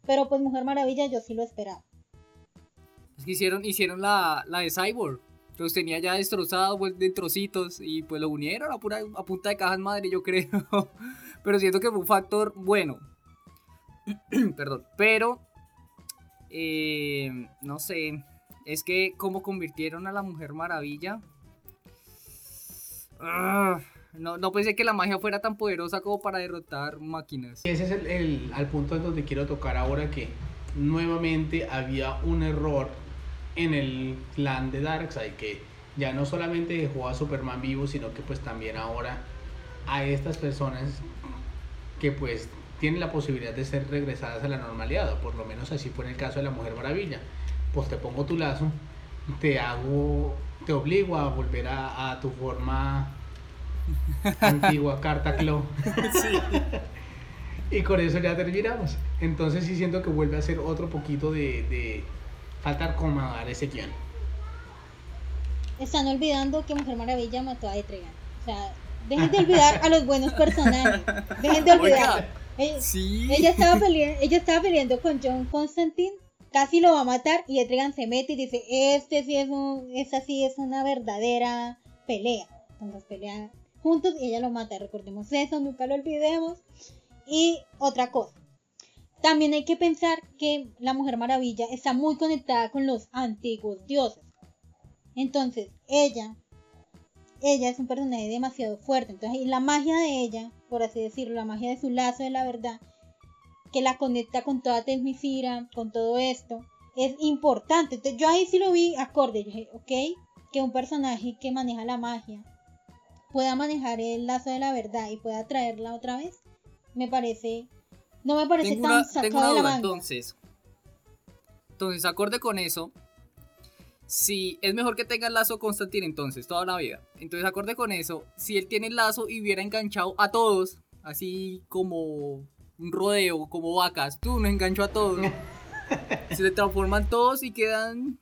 Pero pues Mujer Maravilla yo sí lo esperaba. Es que hicieron, hicieron la, la de Cyborg. Los tenía ya destrozados pues, de trocitos y pues lo unieron a, punta de cajas madre, yo creo. *laughs* Pero siento que fue un factor bueno. *clears throat* Perdón. Pero, eh, no sé. Es que como convirtieron a la Mujer Maravilla. Ah, No, no pensé que la magia fuera tan poderosa como para derrotar máquinas. Ese es el, el- al punto en donde quiero tocar ahora que nuevamente había un error en el plan de Darkseid que ya no solamente dejó a Superman vivo sino que pues también ahora a estas personas que pues tienen la posibilidad de ser regresadas a la normalidad o por lo menos así fue en el caso de la Mujer Maravilla pues te pongo tu lazo te hago te obligo a volver a tu forma *laughs* antigua carta Claw *laughs* y con eso ya terminamos. Entonces sí siento que vuelve a ser otro poquito de, de falta acomodar ese guion. Están olvidando que Mujer Maravilla mató a Etrigan. O sea, dejen de olvidar a los buenos personajes. Dejen de olvidar. Ella, Sí. ella estaba peleando, ella estaba peleando con John Constantine, casi lo va a matar y Etrigan se mete y dice, este sí es un, esta sí es una verdadera pelea. Entonces pelean y ella lo mata. Recordemos eso, nunca lo olvidemos. Y otra cosa. También hay que pensar que la Mujer Maravilla está muy conectada con los antiguos dioses. Entonces, ella, ella es un personaje demasiado fuerte. Entonces, y la magia de ella, por así decirlo, la magia de su lazo de la verdad, que la conecta con toda Tesmicira, con todo esto, es importante. Entonces, yo ahí sí lo vi acorde. Yo dije, ok, que un personaje que maneja la magia pueda manejar el lazo de la verdad y pueda traerla otra vez, me parece, no me parece Tengo tan una, sacado tengo una de la manga. entonces. Entonces, acorde con eso, si es mejor que tenga el lazo Constantine entonces, toda la vida. Entonces, acorde con eso, si él tiene el lazo y hubiera enganchado a todos, así como un rodeo, como vacas, tú nos enganchó a todos. *laughs* ¿Se le transforman todos y quedan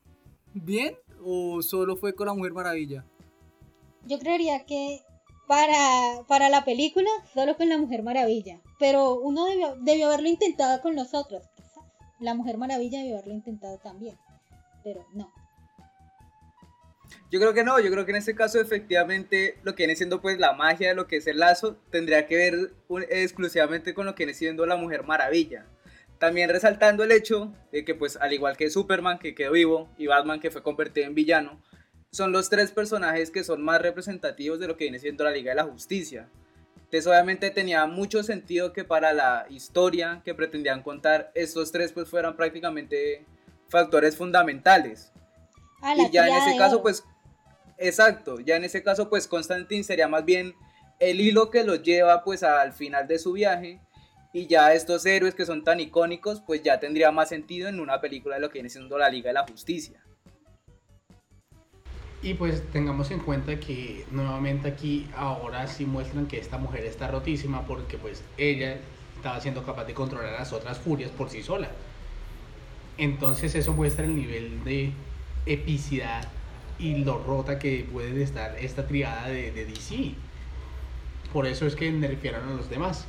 bien? ¿O solo fue con la Mujer Maravilla? Yo creería que para, para la película, solo con la Mujer Maravilla. Pero uno debió, debió haberlo intentado con los otros. quizás. La Mujer Maravilla debió haberlo intentado también. Pero no. Yo creo que no, yo creo que en este caso efectivamente lo que viene siendo pues la magia de lo que es el lazo tendría que ver exclusivamente con lo que viene siendo la Mujer Maravilla. También resaltando el hecho de que pues al igual que Superman que quedó vivo y Batman que fue convertido en villano, son los tres personajes que son más representativos de lo que viene siendo la Liga de la Justicia. Entonces obviamente tenía mucho sentido que para la historia que pretendían contar estos tres pues fueran prácticamente factores fundamentales. Ah, Y ya en ese caso, oro. pues, exacto, ya en ese caso, pues Constantine sería más bien el hilo que los lleva pues al final de su viaje y ya estos héroes que son tan icónicos, pues ya tendría más sentido en una película de lo que viene siendo la Liga de la Justicia. Y pues tengamos en cuenta que nuevamente aquí ahora sí muestran que esta mujer está rotísima porque pues ella estaba siendo capaz de controlar a las otras furias por sí sola. Entonces eso muestra el nivel de epicidad y lo rota que puede estar esta triada de, DC. Por eso es que nerfearon a los demás.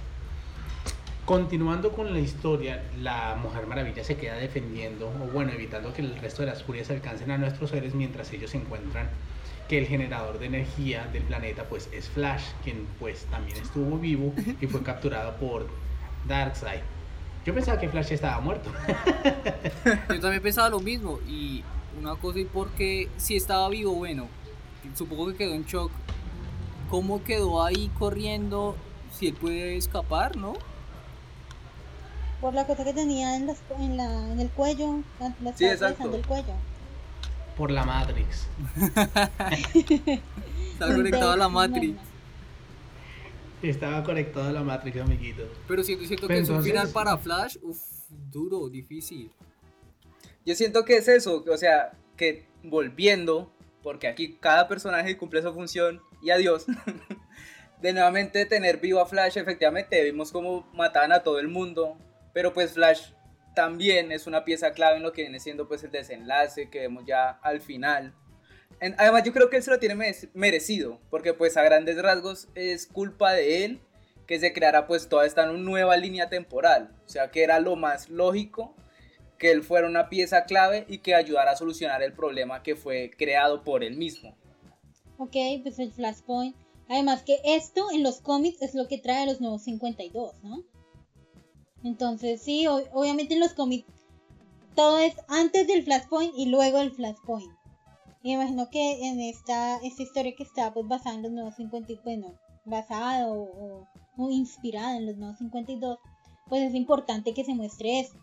Continuando con la historia, la Mujer Maravilla se queda defendiendo, o bueno, evitando que el resto de las furias alcancen a nuestros seres mientras ellos encuentran que el generador de energía del planeta pues es Flash, quien pues también estuvo vivo y fue capturado por Darkseid. Yo pensaba que Flash estaba muerto. *laughs* Yo también pensaba lo mismo y una cosa y porque si estaba vivo, bueno, supongo que quedó en shock. ¿Cómo quedó ahí corriendo si él puede escapar, no? Por la cosa que tenía en, las- en, la, en el cuello. La, la Sí, estaba exacto. el cuello. Por la Matrix. *laughs* Está conectado a la Matrix. Estaba conectado a la Matrix, amiguito. Pero siento, siento que es un final para Flash, uff, duro, difícil. Yo siento que es eso, o sea, que volviendo, porque aquí cada personaje cumple su función y adiós, *laughs* de nuevamente tener vivo a Flash, efectivamente vimos cómo mataban a todo el mundo, pero pues Flash también es una pieza clave en lo que viene siendo pues el desenlace que vemos ya al final. En- además yo creo que él se lo tiene mere- merecido, porque pues a grandes rasgos es culpa de él que se creara pues toda esta nueva línea temporal, o sea que era lo más lógico que él fuera una pieza clave y que ayudara a solucionar el problema que fue creado por él mismo. Ok, pues el Flashpoint. Además que esto en los cómics es lo que trae a los nuevos 52, ¿no? Entonces sí, o- obviamente en los cómics todo es antes del Flashpoint y luego el Flashpoint. Y me imagino que en esta, esta historia que está pues basada en los nuevos 50, y- bueno, basado o, o inspirado en los nuevos 52, pues es importante que se muestre eso.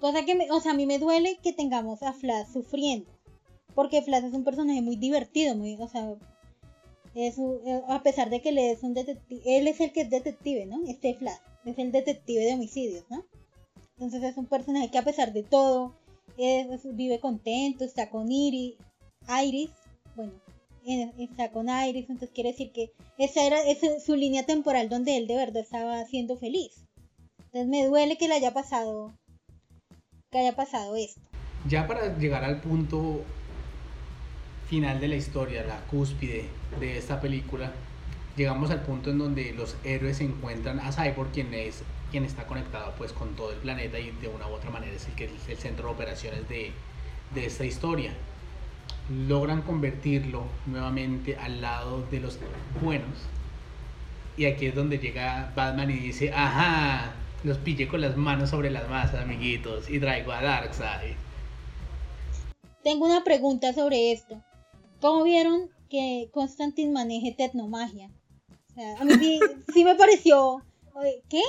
Cosa que, me, o sea, a mí me duele que tengamos a Flash sufriendo. Porque Flash es un personaje muy divertido, muy, o sea, es eh, a pesar de que él es un detective, él es el que es detective, ¿no? Este Flash, es el detective de homicidios, ¿no? Entonces es un personaje que a pesar de todo, es- vive contento, está con Iris, Iris, bueno, eh, está con Iris, entonces quiere decir que esa era esa- su línea temporal donde él de verdad estaba siendo feliz. Entonces me duele que le haya pasado, que haya pasado esto. Ya para llegar al punto final de la historia, la cúspide de esta película, llegamos al punto en donde los héroes encuentran a Cyborg, quien es quien está conectado pues con todo el planeta y de una u otra manera es el que es el centro de operaciones de, de esta historia. Logran convertirlo nuevamente al lado de los buenos. Y aquí es donde llega Batman y dice, ajá, los pillé con las manos sobre las masas, amiguitos, y traigo a Darkseid. Tengo una pregunta sobre esto. ¿Cómo vieron que Constantine maneje tecnomagia? Sea, a mí sí, sí me pareció. ¿Qué?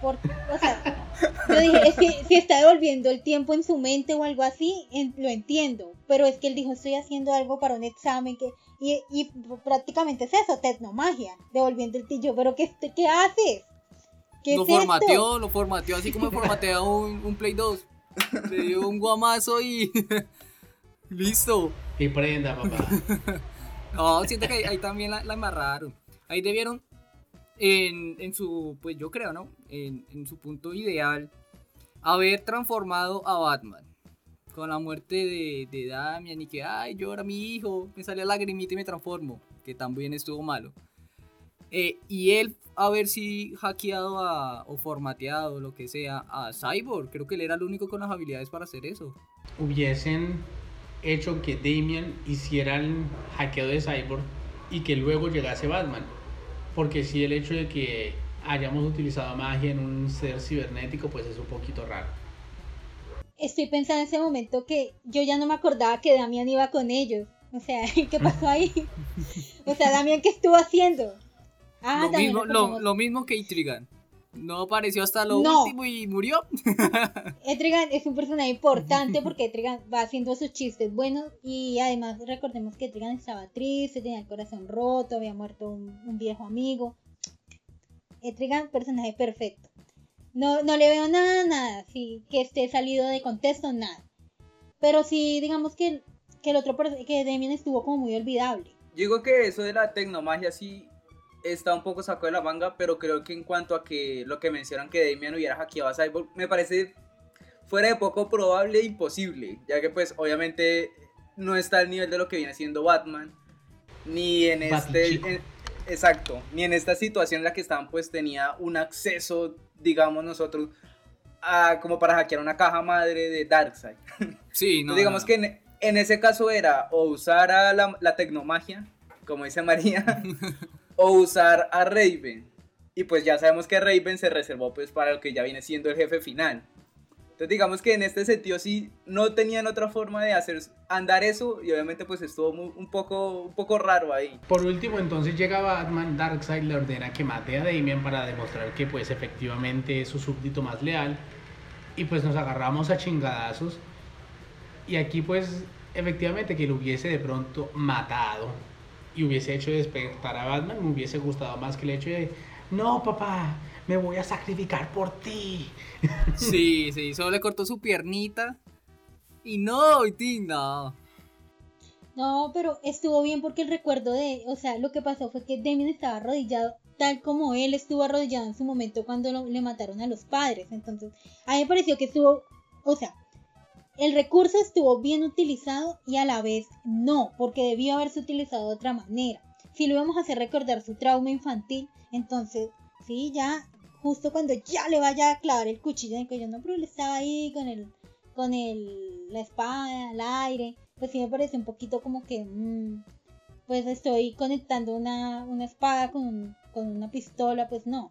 Por- o sea, yo dije, es que si está devolviendo el tiempo en su mente o algo así, en- lo entiendo. Pero es que él dijo, estoy haciendo algo para un examen que. Y, y prácticamente es eso, tecnomagia, devolviendo el tiempo. Pero ¿qué, qué haces? ¿Qué lo es esto? formateó, lo formateó así como formatea un, un Play 2. Le dio un guamazo y. *laughs* Listo. Y prenda, papá. *laughs* No, siento que ahí, ahí también la, la embarraron. Ahí debieron, en, en su, pues yo creo, ¿no? En, su punto ideal, haber transformado a Batman. Con la muerte de, de Damian y que, ay, llora mi hijo, me sale la lagrimita y me transformo. Que también estuvo malo. Eh, y él haber si hackeado o formateado, lo que sea, a Cyborg. Creo que él era el único con las habilidades para hacer eso. Hubiesen hecho que Damian hiciera el hackeo de Cyborg y que luego llegase Batman. Porque si el hecho de que hayamos utilizado magia en un ser cibernético, pues es un poquito raro. Estoy pensando en ese momento que yo ya no me acordaba que Damián iba con ellos. O sea, *laughs* ¿qué pasó ahí? *laughs* O sea, Damián, ¿qué estuvo haciendo? Ah, lo, mismo, lo, lo mismo que Itrigan. No apareció hasta lo No. último y murió. *laughs* Etrigan es un personaje importante porque Etrigan va haciendo sus chistes buenos y además recordemos que Etrigan estaba triste, tenía el corazón roto, había muerto un, un viejo amigo. Etrigan, personaje perfecto. No, no le veo nada, nada, sí, que esté salido de contexto, nada. Pero sí, digamos que, que el otro, que Damien estuvo como muy olvidable. Yo digo que eso de la tecnomagia sí está un poco sacado de la manga, pero creo que en cuanto a que lo que mencionan que Damian hubiera hackeado a Cyborg, me parece fuera de poco probable e imposible, ya que pues obviamente no está al nivel de lo que viene siendo Batman, ni en este... En- exacto, ni en esta situación en la que estaban pues tenía un acceso, digamos nosotros, a, como para hackear una caja madre de Darkseid. *laughs* Sí, no. Entonces, digamos no. que en, en ese caso era o usar a la, la tecnomagia, como dice María, *laughs* o usar a Raven. Y pues ya sabemos que Raven se reservó pues para lo que ya viene siendo el jefe final. Entonces digamos que en este sentido sí no tenían otra forma de hacer andar eso y obviamente pues estuvo un, poco, un poco raro ahí. Por último, entonces llega Batman, Darkseid le ordena que mate a Damian para demostrar que pues efectivamente es su súbdito más leal. Y pues nos agarramos a chingadazos. Y aquí pues efectivamente que lo hubiese de pronto matado y hubiese hecho despertar a Batman, me hubiese gustado más que el hecho de, no papá, me voy a sacrificar por ti. *laughs* Sí, sí, solo le cortó su piernita. Y no, y ti, no. No, pero estuvo bien porque el recuerdo de, o sea, lo que pasó fue que Damien estaba arrodillado tal como él estuvo arrodillado en su momento cuando lo- le mataron a los padres. Entonces, a mí me pareció que estuvo, o sea, el recurso estuvo bien utilizado y a la vez no, porque debió haberse utilizado de otra manera. Si lo íbamos a hacer recordar su trauma infantil, entonces, sí, ya, justo cuando ya le vaya a clavar el cuchillo en el cuello, no, pero él estaba ahí con el, con el, la espada al aire, pues sí me parece un poquito como que, mm, pues estoy conectando una, una espada con, con una pistola, pues no.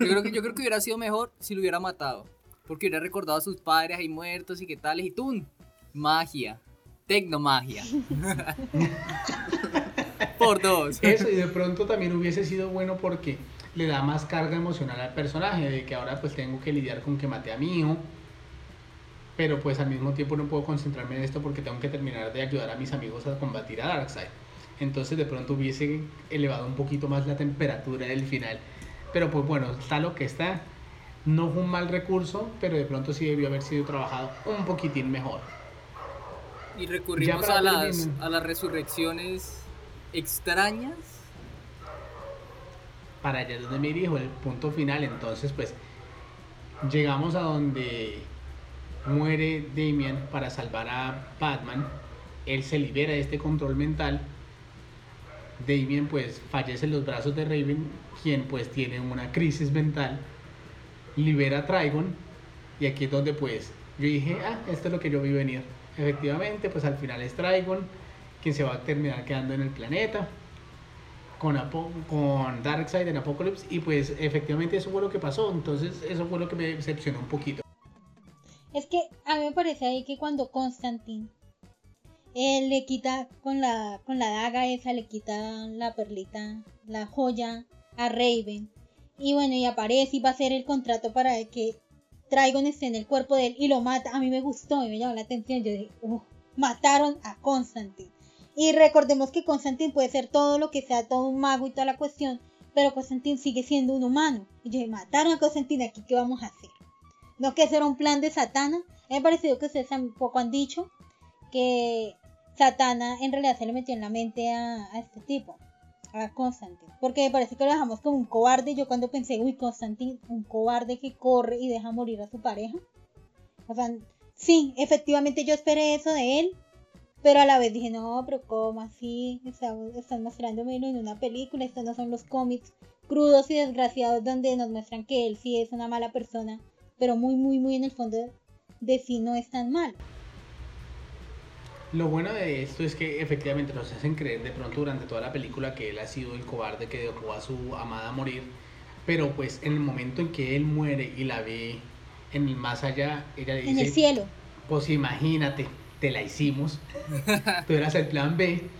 Yo creo, que, yo creo que hubiera sido mejor si lo hubiera matado. Porque hubiera recordado a sus padres ahí muertos y qué tales. Y tú, magia. Tecnomagia. *laughs* Por dos. Eso, y de pronto también hubiese sido bueno porque le da más carga emocional al personaje, de que ahora pues tengo que lidiar con que maté a mi hijo, pero pues al mismo tiempo no puedo concentrarme en esto porque tengo que terminar de ayudar a mis amigos a combatir a Darkseid. Entonces de pronto hubiese elevado un poquito más la temperatura del final. Pero pues bueno, está lo que está. No fue un mal recurso, pero de pronto sí debió haber sido trabajado un poquitín mejor. Y recurrimos a las, terminar. a las resurrecciones extrañas. para allá es donde me dirijo, el punto final. Entonces, pues, llegamos a donde muere Damian para salvar a Batman. Él se libera de este control mental. Damian, pues, fallece en los brazos de Raven, quien, pues, tiene una crisis mental. Libera a Trigon. Y aquí es donde, pues, yo dije, ah, esto es lo que yo vi venir. Efectivamente, pues, al final es Trigon quien se va a terminar quedando en el planeta con, Apo- con Darkseid en Apocalypse y pues efectivamente eso fue lo que pasó, entonces eso fue lo que me decepcionó un poquito. Es que a mí me parece ahí que cuando Constantine él le quita con la, con la daga esa, le quita la perlita, la joya a Raven. Y bueno, y aparece y va a hacer el contrato para que Trigon esté en el cuerpo de él y lo mata. A mí me gustó y me llamó la atención. Yo dije, "Uh, mataron a Constantine. Y recordemos que Constantine puede ser todo lo que sea, todo un mago y toda la cuestión, pero Constantine sigue siendo un humano. Y yo dije, mataron a Constantine aquí, ¿qué vamos a hacer? No que ese un plan de Satana. Me ha parecido que ustedes tampoco han dicho que Satana en realidad se le metió en la mente a, a este tipo, a Constantine. Porque me parece que lo dejamos como un cobarde. Yo cuando pensé, uy, Constantine, un cobarde que corre y deja morir a su pareja. O sea, sí, efectivamente yo esperé eso de él. Pero a la vez dije, no, pero ¿cómo así? Está- Están mostrándomelo en una película. Estos no son los cómics crudos y desgraciados donde nos muestran que él sí es una mala persona. Pero muy, muy, muy en el fondo de sí no es tan mal. Lo bueno de esto es que efectivamente nos hacen creer de pronto durante toda la película que él ha sido el cobarde que dejó a su amada morir, pero pues en el momento en que él muere y la ve en el más allá, ella le En el dice, cielo. pues imagínate, te la hicimos, *laughs* tú eras el plan B.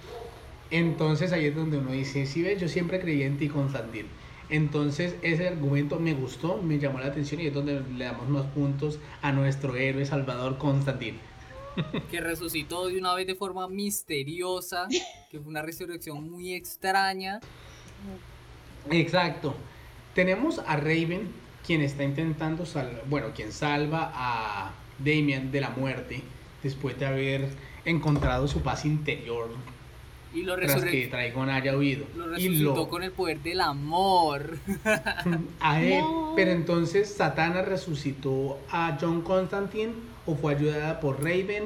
Entonces ahí es donde uno dice, sí ves, yo siempre creí en ti, Constantin. Entonces ese argumento me gustó, me llamó la atención y es donde le damos más puntos a nuestro héroe salvador Constantin. Que resucitó de una vez de forma misteriosa, que fue una resurrección muy extraña. Exacto. Tenemos a Raven, quien está intentando salvar, bueno, quien salva a Damian de la muerte después de haber encontrado su paz interior Y lo, tras que Trigon haya huido. lo y resucitó lo con el poder del amor. *laughs* a él. No. Pero entonces Satana resucitó a John Constantine o fue ayudada por Raven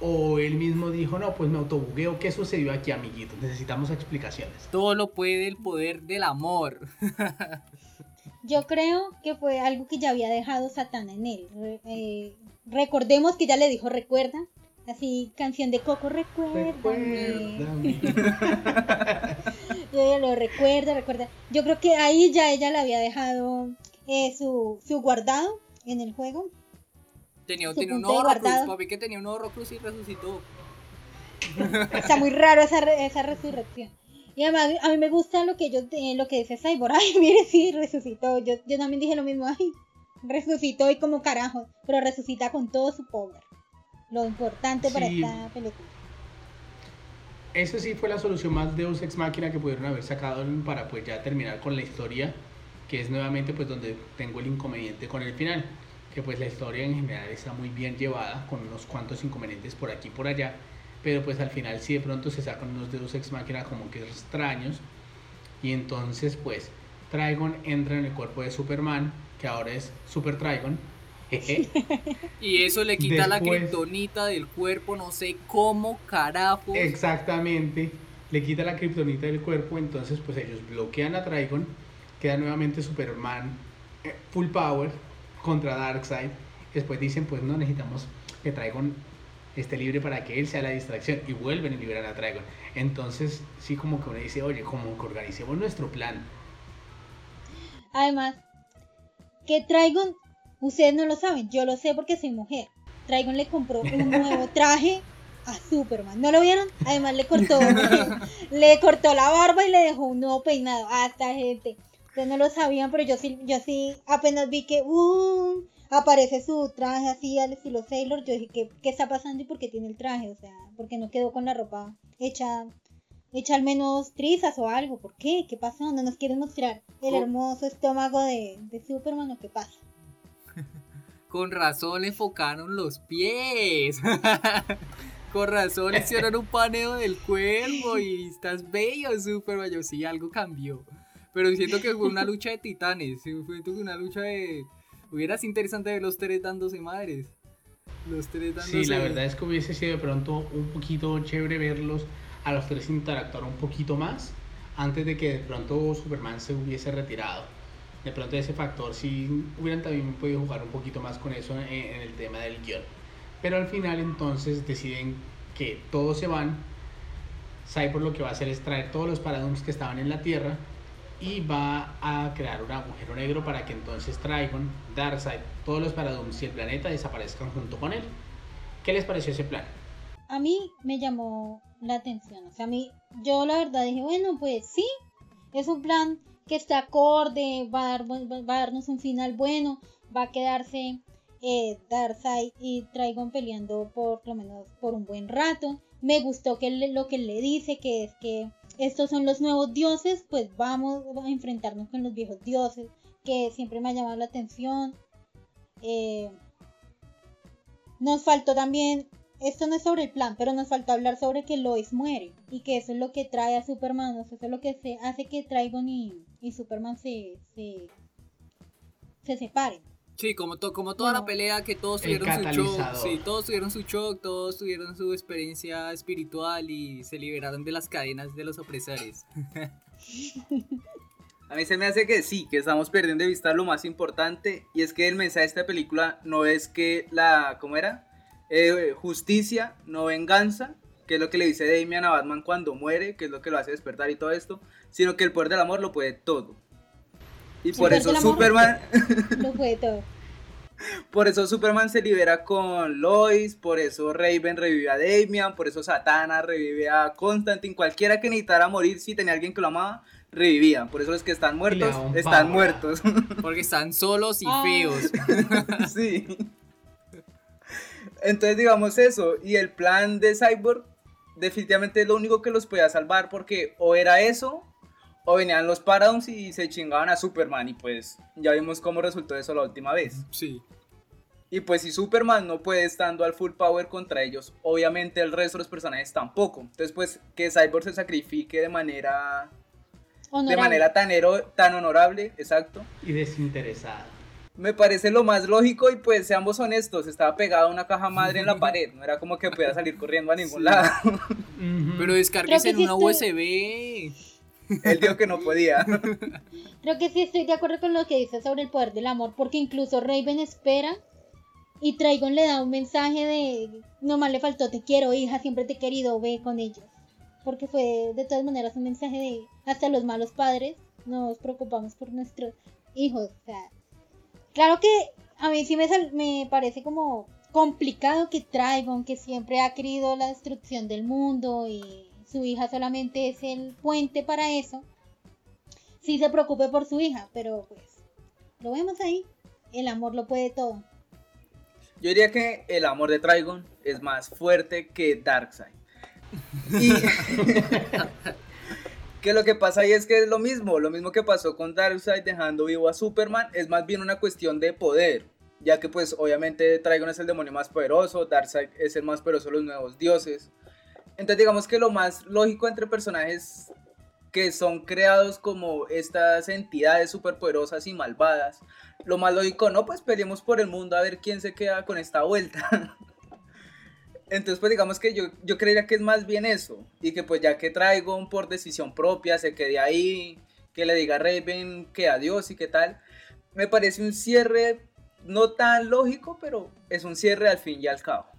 o él mismo dijo, no, pues me autobugueo, ¿qué sucedió aquí, amiguitos? Necesitamos explicaciones. Todo lo puede el poder del amor. *laughs* Yo creo que fue algo que ya había dejado Satana en él. Re- eh, recordemos que ya le dijo recuerda. Así, canción de Coco, recuérdame. Recuérdame. Y ella lo recuerda, recuerda. Yo creo que ahí ya ella le había dejado eh, su, su guardado en el juego. Tenía, un guardado. papi que tenía un horrocruz y resucitó. Está muy raro esa, re- esa resurrección. Y además a mí me gusta lo que ellos eh, lo que dice Cyborg. *laughs* Ay, mire, sí, resucitó. Yo, yo también dije lo mismo. Ay, resucitó y como carajo. Pero resucita con todo su poder. Lo importante para esta película. Esa sí fue la solución más Deus Ex Máquina que pudieron haber sacado para pues ya terminar con la historia, que es nuevamente pues donde tengo el inconveniente con el final, que pues la historia en general está muy bien llevada, con unos cuantos inconvenientes por aquí y por allá, pero pues al final sí de pronto se sacan unos Deus Ex Máquina como que extraños, y entonces pues Trigon entra en el cuerpo de Superman, que ahora es Super Trigon. *laughs* Y eso le quita la kriptonita del cuerpo, no sé cómo carajo. Exactamente. Le quita la kriptonita del cuerpo, entonces pues ellos bloquean a Trigon, queda nuevamente Superman eh, full power contra Darkseid. Después dicen, pues no necesitamos que Trigon esté libre para que él sea la distracción y vuelven y liberan a Trigon. Entonces, sí como que uno dice, oye, como que organicemos nuestro plan. Además, que Trigon, ustedes no lo saben, yo lo sé porque soy mujer. Trigon le compró un *laughs* nuevo traje a Superman. ¿No lo vieron? Además le cortó, *laughs* le cortó la barba y le dejó un nuevo peinado a esta gente. Ustedes no lo sabían, pero yo sí, yo sí apenas vi que uh, aparece su traje así al estilo Sailor. Yo dije, ¿qué, ¿qué está pasando y por qué tiene el traje? O sea, ¿por qué no quedó con la ropa hecha, hecha al menos trizas o algo? ¿Por qué? ¿Qué pasó? ¿No nos quieren mostrar el hermoso estómago de, de Superman o qué pasa? *laughs* Con razón le enfocaron los pies. *laughs* Con razón le hicieron un paneo del cuerpo y estás bello, Superman. Yo sí, algo cambió. Pero siento que fue una *laughs* lucha de titanes. Fue una lucha de. Hubiera sido interesante ver los tres dándose madres. Los tres dándose. Sí, la verdad es que hubiese sido de pronto un poquito chévere verlos a los tres interactuar un poquito más antes de que de pronto Superman se hubiese retirado. De pronto ese factor sí hubieran también podido jugar un poquito más con eso en, en el tema del guion. Pero al final entonces deciden que todos se van. Cyborg lo que va a hacer es traer todos los paradigmas que estaban en la Tierra y va a crear un agujero negro para que entonces Trigon, Darkseid, todos los paradigmas y el planeta desaparezcan junto con él. ¿Qué les pareció ese plan? a mí me llamó la atención. O sea, a mí, yo la verdad dije, bueno, pues sí, es un plan que está acorde, va a, dar, va a darnos un final bueno, va a quedarse eh, Darkseid y Trigon peleando por lo menos por un buen rato. Me gustó que lo que le dice, que es que estos son los nuevos dioses, pues vamos a enfrentarnos con los viejos dioses, que siempre me ha llamado la atención. Eh, nos faltó también, esto no es sobre el plan, pero nos faltó hablar sobre que Lois muere y que eso es lo que trae a Superman, eso es lo que se hace que Trigon y, y Superman se, se, se separen. Sí, como, to- como toda la pelea, que todos El tuvieron su shock. Sí, todos tuvieron su shock, todos tuvieron su experiencia espiritual y se liberaron de las cadenas de los opresores. *laughs* A mí se me hace que sí, que estamos perdiendo de vista lo más importante y es que el mensaje de esta película no es que la, ¿cómo era? Eh, justicia, no venganza, que es lo que le dice Damian a Batman cuando muere, que es lo que lo hace despertar y todo esto, sino que el poder del amor lo puede todo. Y por eso. Superman, *laughs* Lo fue todo. por eso Superman se libera con Lois, por eso Raven revive a Damian, por eso Satana revive a Constantine, cualquiera que necesitara morir si tenía alguien que lo amaba, revivían. Por eso los que están muertos están muertos. *laughs* Porque están solos y Ah. feos. *laughs* sí. Entonces digamos eso, y el plan de Cyborg definitivamente es lo único que los podía salvar porque o era eso o venían los Paradons y se chingaban a Superman y pues ya vimos cómo resultó eso la última vez. Sí. Y pues si Superman no puede estando al full power contra ellos, obviamente el resto de los personajes tampoco. Entonces pues que Cyborg se sacrifique de manera de Honorable. manera tan, hero- tan honorable, exacto. Y desinteresada. Me parece lo más lógico y pues seamos honestos, estaba pegado a una caja madre en la pared, no era como que pudiera salir corriendo a ningún Sí. lado. Pero descargues en una estoy- USB. Él dijo que no podía. *laughs* Creo que sí estoy de acuerdo con lo que dice sobre el poder del amor, porque incluso Raven espera y Trigon le da un mensaje de nomás le faltó te quiero hija, siempre te he querido, ve con ellos. Porque fue de todas maneras un mensaje de hasta los malos padres nos preocupamos por nuestros hijos. O sea, claro que a mí sí me, sal- me parece como complicado que Trigon, que siempre ha querido la destrucción del mundo y su hija solamente es el puente para eso, sí se preocupe por su hija, pero pues lo vemos ahí. El amor lo puede todo. Yo diría que el amor de Trigon es más fuerte que Darkseid. Y *laughs* que lo que pasa ahí es que es lo mismo, lo mismo que pasó con Darkseid dejando vivo a Superman, es más bien una cuestión de poder, ya que pues obviamente Trigon es el demonio más poderoso, Darkseid es el más poderoso de los nuevos dioses. Entonces digamos que lo más lógico entre personajes que son creados como estas entidades superpoderosas y malvadas, lo más lógico, no, pues peleemos por el mundo a ver quién se queda con esta vuelta. *laughs* Entonces, pues digamos que yo, yo creería que es más bien eso. Y que pues ya que Trigon por decisión propia se quede ahí, que le diga a Raven que adiós y qué tal. Me parece un cierre no tan lógico, pero es un cierre al fin y al cabo.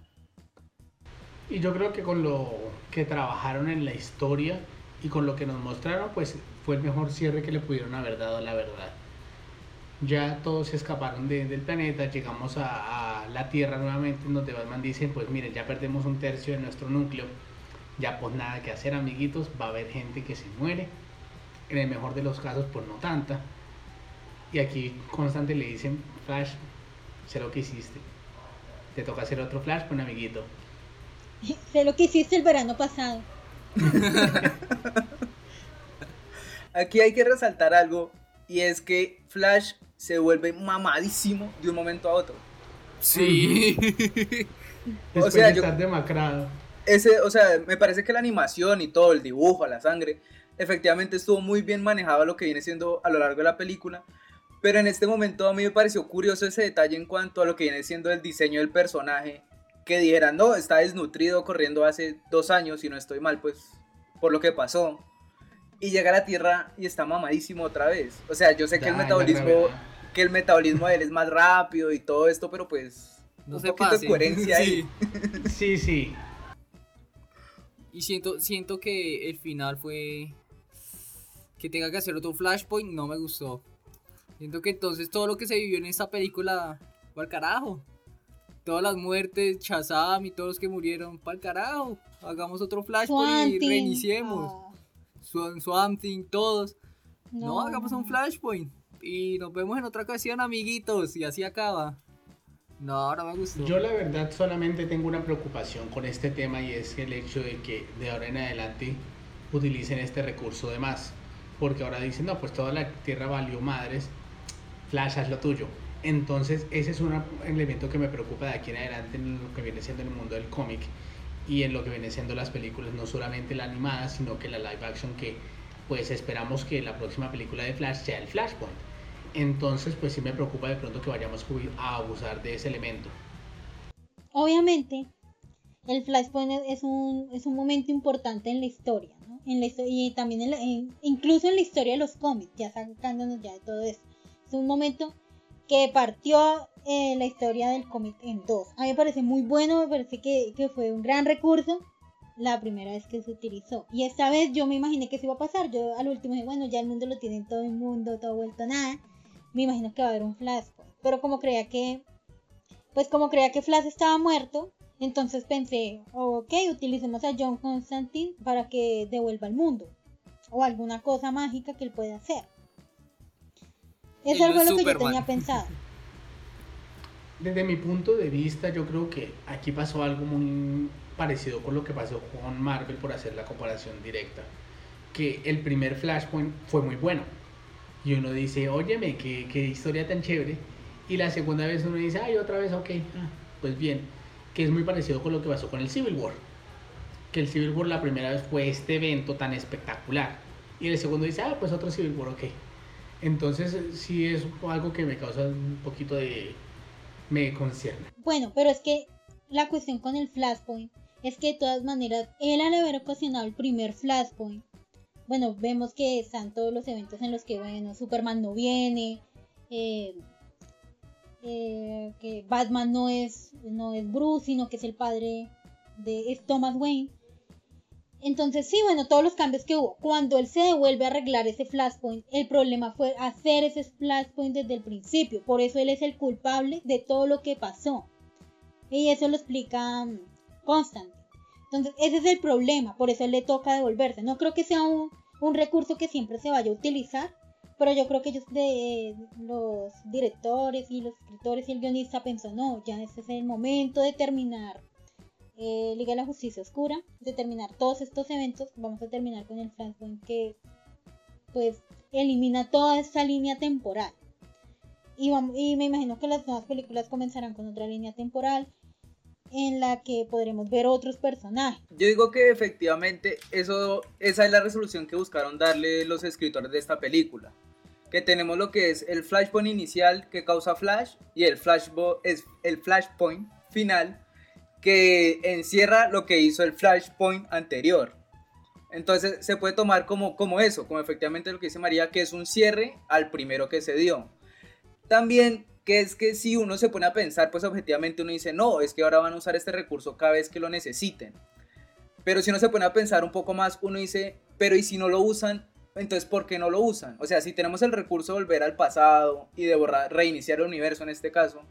Y yo creo que con lo que trabajaron en la historia y con lo que nos mostraron, pues fue el mejor cierre que le pudieron haber dado, la verdad. ya todos se escaparon de- del planeta, llegamos a, la Tierra nuevamente, donde Batman dice, pues miren, ya perdemos un tercio de nuestro núcleo, ya pues nada que hacer amiguitos, va a haber gente que se muere, en el mejor de los casos pues no tanta, y aquí constante le dicen, Flash, sé lo que hiciste, te toca hacer otro Flash, pues amiguito. *laughs* Sé lo que hiciste el verano pasado. *laughs* Aquí hay que resaltar algo y es que Flash se vuelve mamadísimo de un momento a otro. Sí. *laughs* Después sea, de yo- estar demacrado. Ese, o sea, me parece que la animación y todo, el dibujo, la sangre, efectivamente estuvo muy bien manejado a lo que viene siendo a lo largo de la película. Pero en este momento a mí me pareció curioso ese detalle en cuanto a lo que viene siendo el diseño del personaje. Que dijeran, no, está desnutrido corriendo hace dos años y no estoy mal, pues, por lo que pasó. Y llega a la Tierra y está mamadísimo otra vez. O sea, yo sé que el metabolismo, que el metabolismo de él es más rápido y todo esto, pero pues, No un se poquito pase. de coherencia ahí. Sí, *laughs* Sí. sí. Y siento, siento que el final fue. Que tenga que hacer otro Flashpoint, no me gustó. Siento que entonces todo lo que se vivió en esta película al carajo. Todas las muertes, Shazam y todos los que murieron, para el carajo. Hagamos otro Flashpoint y reiniciemos. Swamp, Swamp Thing, todos. No. no, hagamos un Flashpoint. Y nos vemos en otra ocasión, amiguitos. Y así acaba. No, no me gustó. Yo la verdad solamente tengo una preocupación con este tema y es el hecho de que de ahora en adelante utilicen este recurso de más. Porque ahora dicen, no, pues toda la tierra valió madres, Flash haz lo tuyo. Entonces ese es un elemento que me preocupa de aquí en adelante en lo que viene siendo el mundo del cómic y en lo que viene siendo las películas, no solamente la animada, sino que la live action que pues esperamos que la próxima película de Flash sea el Flashpoint. Entonces pues sí me preocupa de pronto que vayamos a abusar de ese elemento. Obviamente, el Flashpoint es un, es un momento importante en la historia, ¿no? En la y también en la- en- incluso en la historia de los cómics, ya sacándonos ya de todo eso. Es un momento que partió eh, la historia del cómic en dos. A mí me parece muy bueno, me parece que, que fue un gran recurso la primera vez que se utilizó. Y esta vez yo me imaginé que se iba a pasar. Yo al último dije, bueno, ya el mundo lo tiene todo el mundo, todo vuelto nada. Me imagino que va a haber un Flashpoint. Pero como creía que pues como creía que Flash estaba muerto, entonces pensé, ok, utilicemos a John Constantine para que devuelva el mundo. O alguna cosa mágica que él pueda hacer. Eso fue es lo que yo tenía pensado. *laughs* Desde mi punto de vista, yo creo que aquí pasó algo muy parecido con lo que pasó con Marvel por hacer la comparación directa. Que el primer Flashpoint fue muy bueno. Y uno dice, óyeme, qué, qué historia tan chévere. Y la segunda vez uno dice, ay, otra vez, ok, ah, pues bien. Que es muy parecido con lo que pasó con el Civil War. Que el Civil War la primera vez fue este evento tan espectacular. Y el segundo dice, ah, pues otro Civil War, ok. Entonces sí es algo que me causa un poquito de... me concierne. Bueno, pero es que la cuestión con el Flashpoint es que de todas maneras, él al haber ocasionado el primer Flashpoint, bueno, vemos que están todos los eventos en los que, bueno, Superman no viene, eh, eh, que Batman no es, no es Bruce, sino que es el padre de es Thomas Wayne. Entonces sí, bueno, todos los cambios que hubo. Cuando él se devuelve a arreglar ese flashpoint, el problema fue hacer ese flashpoint desde el principio. Por eso él es el culpable de todo lo que pasó. Y eso lo explica um, Constant. Entonces ese es el problema, por eso él le toca devolverse. No creo que sea un, recurso que siempre se vaya a utilizar, pero yo creo que ellos de los directores y los escritores y el guionista pensó, no, ya ese es el momento de terminar eh, Liga de la Justicia Oscura, de terminar todos estos eventos, vamos a terminar con el Flashpoint que pues elimina toda esta línea temporal. Y, vam- y me imagino que las nuevas películas comenzarán con otra línea temporal en la que podremos ver otros personajes. Yo digo que efectivamente eso, esa es la resolución que buscaron darle los escritores de esta película. Que tenemos lo que es el flashpoint inicial que causa flash y el, flashbo es el flashpoint final que encierra lo que hizo el flashpoint anterior. Entonces se puede tomar como, como eso, como efectivamente lo que dice María, que es un cierre al primero que se dio. También que es que si uno se pone a pensar, pues objetivamente uno dice, no, es que ahora van a usar este recurso cada vez que lo necesiten. Pero si uno se pone a pensar un poco más, uno dice, pero ¿y si no lo usan entonces ¿por qué no lo usan? O sea, si tenemos el recurso de volver al pasado y de borrar, reiniciar el universo en este caso,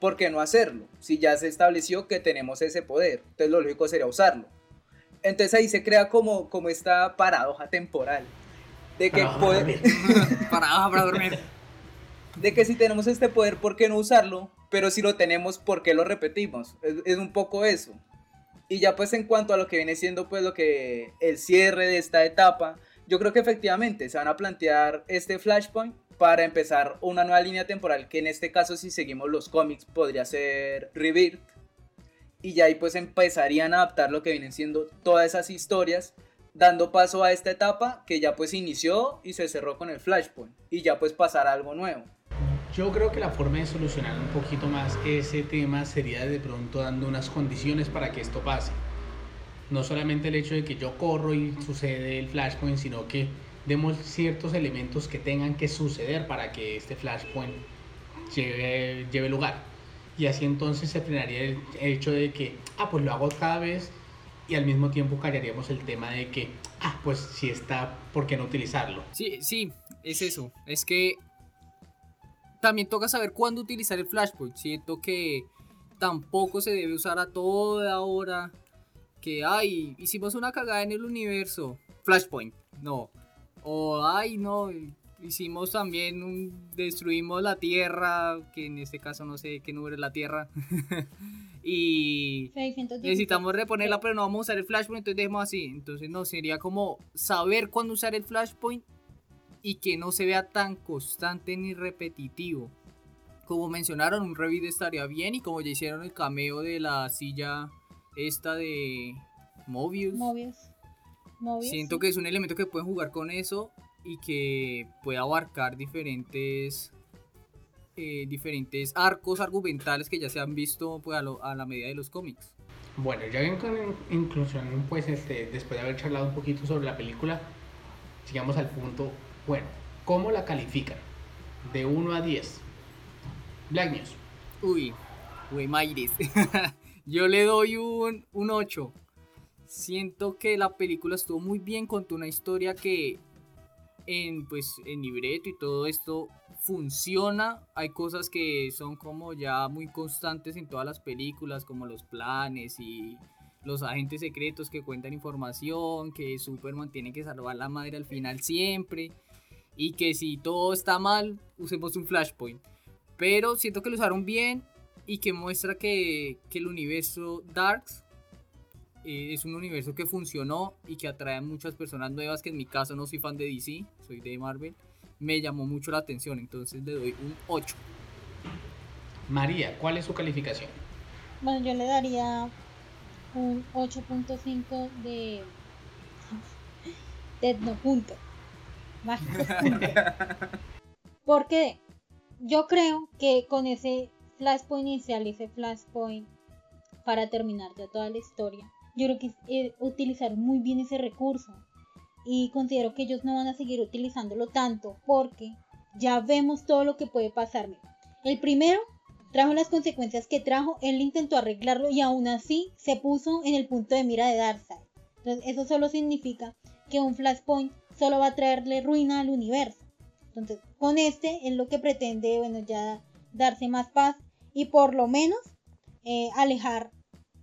¿por qué no hacerlo? Si ya se estableció que tenemos ese poder, entonces lo lógico sería usarlo. Entonces ahí se crea como, como esta paradoja temporal. De que, Para poder- dormir. Para, para dormir. de que si tenemos este poder, ¿por qué no usarlo? Pero si lo tenemos, ¿por qué lo repetimos? Es, es un poco eso. Y ya pues en cuanto a lo que viene siendo pues lo que el cierre de esta etapa, yo creo que efectivamente se van a plantear este flashpoint para empezar una nueva línea temporal que en este caso si seguimos los cómics podría ser Rebirth. Y ya ahí pues empezarían a adaptar lo que vienen siendo todas esas historias dando paso a esta etapa que ya pues inició y se cerró con el flashpoint y ya pues pasar a algo nuevo. Yo creo que la forma de solucionar un poquito más ese tema sería de pronto dando unas condiciones para que esto pase. No solamente el hecho de que yo corro y sucede el flashpoint, sino que demos ciertos elementos que tengan que suceder para que este flashpoint lleve, lleve lugar. Y así entonces se frenaría el hecho de que, ah, pues lo hago cada vez y al mismo tiempo callaríamos el tema de que, ah, pues si está, ¿por qué no utilizarlo? Sí, sí, es eso. Es que también toca saber cuándo utilizar el flashpoint. Siento que tampoco se debe usar a toda hora. Que, ay, hicimos una cagada en el universo. Flashpoint, no. O, ay, no, hicimos también un. Destruimos la Tierra. Que en este caso no sé qué número es la Tierra. *laughs* y. 616. Necesitamos reponerla, pero no vamos a usar el flashpoint, entonces dejemos así. Entonces, no, sería como saber cuándo usar el flashpoint y que no se vea tan constante ni repetitivo. Como mencionaron, un revive estaría bien y como ya hicieron el cameo de la silla esta de Mobius, Mobius. Siento sí. que es un elemento que pueden jugar con eso y que puede abarcar diferentes eh, diferentes arcos argumentales que ya se han visto pues, a, lo- a la medida de los cómics. Bueno, ya en con inclusión, pues este, después de haber charlado un poquito sobre la película, llegamos al punto, bueno, ¿cómo la califican? De 1 a 10. Black News. Uy, güey, Mayres. *laughs* Yo le doy un, un 8. Siento que la película estuvo muy bien, contó una historia que en, pues, en libreto y todo esto funciona. Hay cosas que son como ya muy constantes en todas las películas, como los planes y los agentes secretos que cuentan información, que Superman tiene que salvar la madre al final siempre. Y que si todo está mal, usemos un flashpoint. Pero siento que lo usaron bien y que muestra que, que el universo Darks eh, es un universo que funcionó y que atrae a muchas personas nuevas, que en mi caso no soy fan de DC, soy de Marvel. Me llamó mucho la atención, entonces le doy un 8. María, ¿cuál es su calificación? Bueno, yo le daría un 8.5 de. de no punto. *laughs* Porque yo creo que con ese flashpoint inicial, ese flashpoint para terminar ya toda la historia, yo creo que eh, utilizaron muy bien ese recurso. Y considero que ellos no van a seguir utilizándolo tanto porque ya vemos todo lo que puede pasar. Mira, El primero trajo las consecuencias que trajo, él intentó arreglarlo y aún así se puso en el punto de mira de Darkseid. Entonces eso solo significa que un flashpoint solo va a traerle ruina al universo. Entonces con este es lo que pretende, bueno, ya darse más paz y por lo menos eh, alejar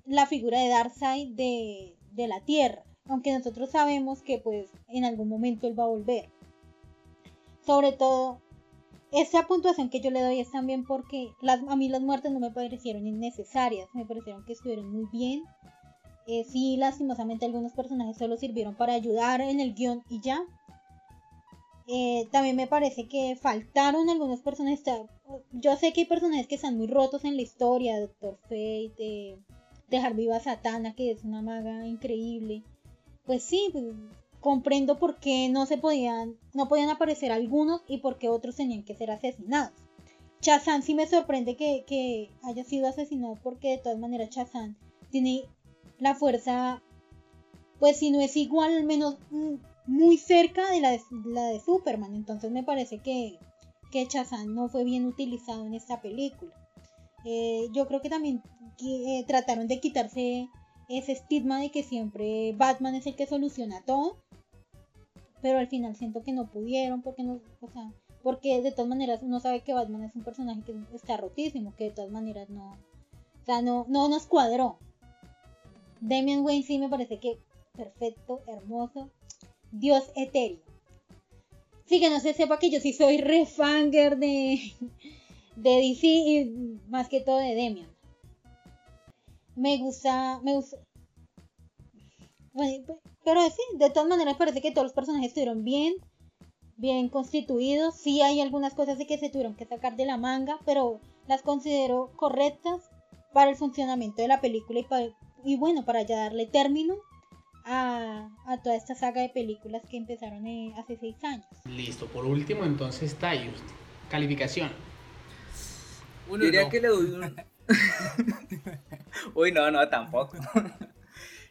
la figura de Darkseid de, de la Tierra. Aunque nosotros sabemos que pues en algún momento él va a volver. Sobre todo esa puntuación que yo le doy es también porque a mí las muertes no me parecieron innecesarias, me parecieron que estuvieron muy bien. Eh, sí, lastimosamente algunos personajes solo sirvieron para ayudar en el guion y ya. Eh, también me parece que faltaron algunos personajes. Yo sé que hay personajes que están muy rotos en la historia, Doctor Fate, de dejar viva a Satana, que es una maga increíble. Pues sí, pues, comprendo por qué no se podían, no podían aparecer algunos y por qué otros tenían que ser asesinados. Chazán sí me sorprende que, que haya sido asesinado porque de todas maneras Chazán tiene la fuerza, pues si no es igual, al menos mm, muy cerca de la de, la de Superman. Entonces me parece que, que Chazán no fue bien utilizado en esta película. Eh, yo creo que también eh, trataron de quitarse ese estigma de que siempre Batman es el que soluciona todo. pero al final siento que no pudieron porque no, o sea, porque de todas maneras uno sabe que Batman es un personaje que está rotísimo, que de todas maneras no, o sea, no, no nos cuadró. Damian Wayne sí me parece que perfecto, hermoso, Dios etéreo. Sí, que no se sepa que yo sí soy refanger de, de DC y más que todo de Demian. Me gusta, me gusta. Bueno, pero sí, de todas maneras parece que todos los personajes estuvieron bien, bien constituidos. Sí hay algunas cosas que se tuvieron que sacar de la manga, pero las considero correctas para el funcionamiento de la película y, y bueno, para ya darle término a, toda esta saga de películas que empezaron eh, hace seis años. Listo, por último entonces Tayus, calificación. Diría que le doy un... *laughs* Uy, no, no, tampoco.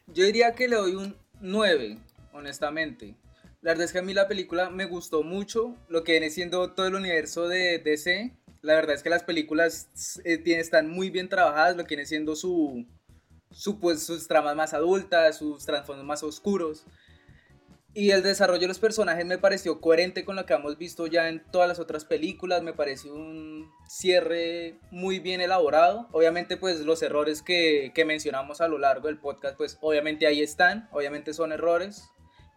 Yo diría que le doy un 9, honestamente. La verdad es que a mí la película me gustó mucho, lo que viene siendo todo el universo de DC. La verdad es que las películas eh, están muy bien trabajadas, lo que viene siendo su, pues, sus tramas más adultas, sus trasfondos más oscuros. Y el desarrollo de los personajes me pareció coherente con lo que hemos visto ya en todas las otras películas. Me pareció un cierre muy bien elaborado. Obviamente, pues los errores que, mencionamos a lo largo del podcast, pues obviamente ahí están. Obviamente son errores.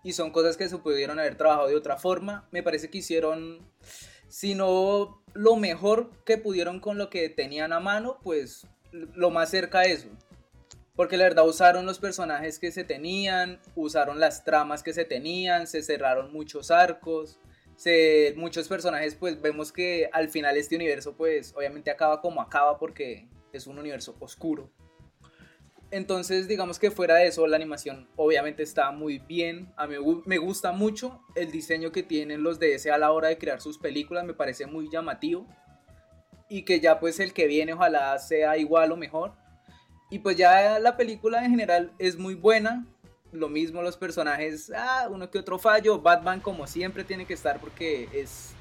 Y son cosas que se pudieron haber trabajado de otra forma. Me parece que hicieron, si no lo mejor que pudieron con lo que tenían a mano, pues lo más cerca a eso. Porque la verdad usaron los personajes que se tenían, usaron las tramas que se tenían, se cerraron muchos arcos, se, muchos personajes pues vemos que al final este universo pues obviamente acaba como acaba porque es un universo oscuro. Entonces digamos que fuera de eso la animación obviamente está muy bien, a mí me gusta mucho el diseño que tienen los DS a la hora de crear sus películas, me parece muy llamativo. Y que ya pues el que viene ojalá sea igual o mejor y pues ya la película en general es muy buena. Lo mismo los personajes, ah, uno que otro fallo. Batman como siempre tiene que estar porque es,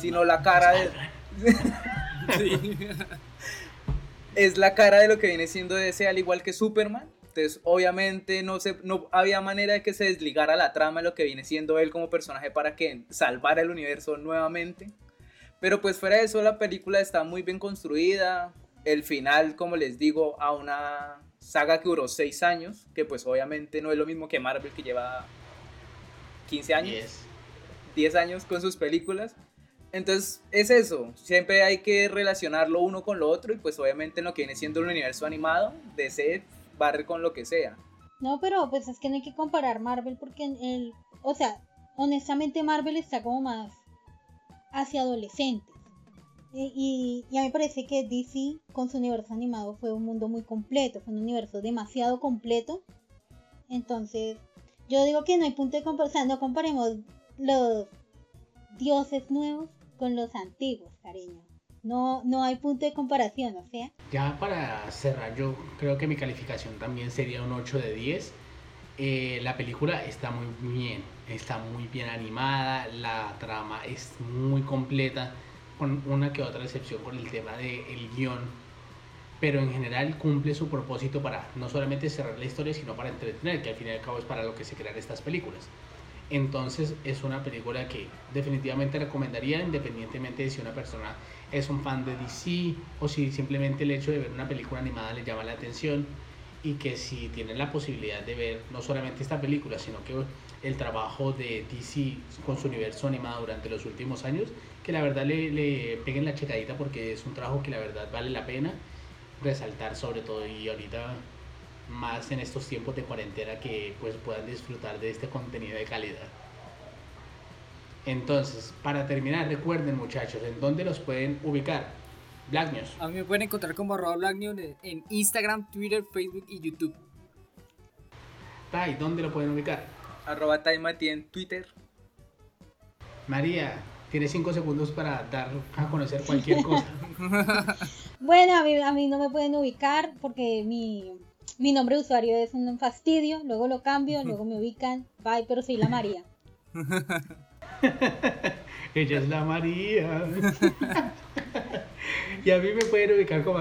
sino la cara de... *laughs* *laughs* es la cara de lo que viene siendo ese al igual que Superman. Entonces, obviamente no, se, no había manera de que se desligara la trama de lo que viene siendo él como personaje para que salvara el universo nuevamente. Pero pues fuera de eso, la película está muy bien construida el final, como les digo, a una saga que duró 6 años, que pues obviamente no es lo mismo que Marvel que lleva 15 años, 10 años con sus películas. Entonces es eso, siempre hay que relacionarlo uno con lo otro y pues obviamente en lo que viene siendo el universo animado, DC barre con lo que sea. No, pero pues es que no hay que comparar Marvel porque el, o sea, honestamente Marvel está como más hacia adolescentes. Y, a mí me parece que DC con su universo animado fue un mundo muy completo, fue un universo demasiado completo. Entonces, yo digo que no hay punto de comparación, no comparemos los dioses nuevos con los antiguos, cariño. No, no hay punto de comparación, o sea. Ya para cerrar, yo creo que mi calificación también sería un 8 de 10. Eh, la película está muy bien, está muy bien animada, la trama es muy completa con una que otra excepción con el tema del el guion, pero en general cumple su propósito para no solamente cerrar la historia, sino para entretener, que al fin y al cabo es para lo que se crean estas películas. Entonces es una película que definitivamente recomendaría independientemente de si una persona es un fan de DC o si simplemente el hecho de ver una película animada le llama la atención y que si tienen la posibilidad de ver no solamente esta película, sino que el trabajo de DC con su universo animado durante los últimos años, que la verdad le, le peguen la checadita porque es un trabajo que la verdad vale la pena resaltar sobre todo y ahorita más en estos tiempos de cuarentena que pues puedan disfrutar de este contenido de calidad. Entonces, para terminar, recuerden muchachos, ¿en dónde los pueden ubicar? Black News. A mí me pueden encontrar como arroba Black News en Instagram, Twitter, Facebook y YouTube. Tai, ¿dónde lo pueden ubicar? Arroba Taimati en Twitter. María, tienes cinco segundos para dar a conocer cualquier *laughs* cosa. bueno, a mí, a mí no me pueden ubicar porque mi, mi nombre de usuario es un fastidio, luego lo cambio, luego me ubican, bye, pero soy la María. *laughs* Ella es la María. *laughs* y a mí me pueden ubicar como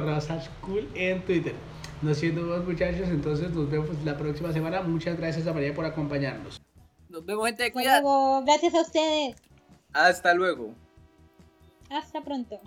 cool en Twitter. No siendo más muchachos, entonces nos vemos la próxima semana. Muchas gracias a María por acompañarnos. Nos vemos, gente. Cuidado. Gracias a ustedes. Hasta luego. Hasta pronto.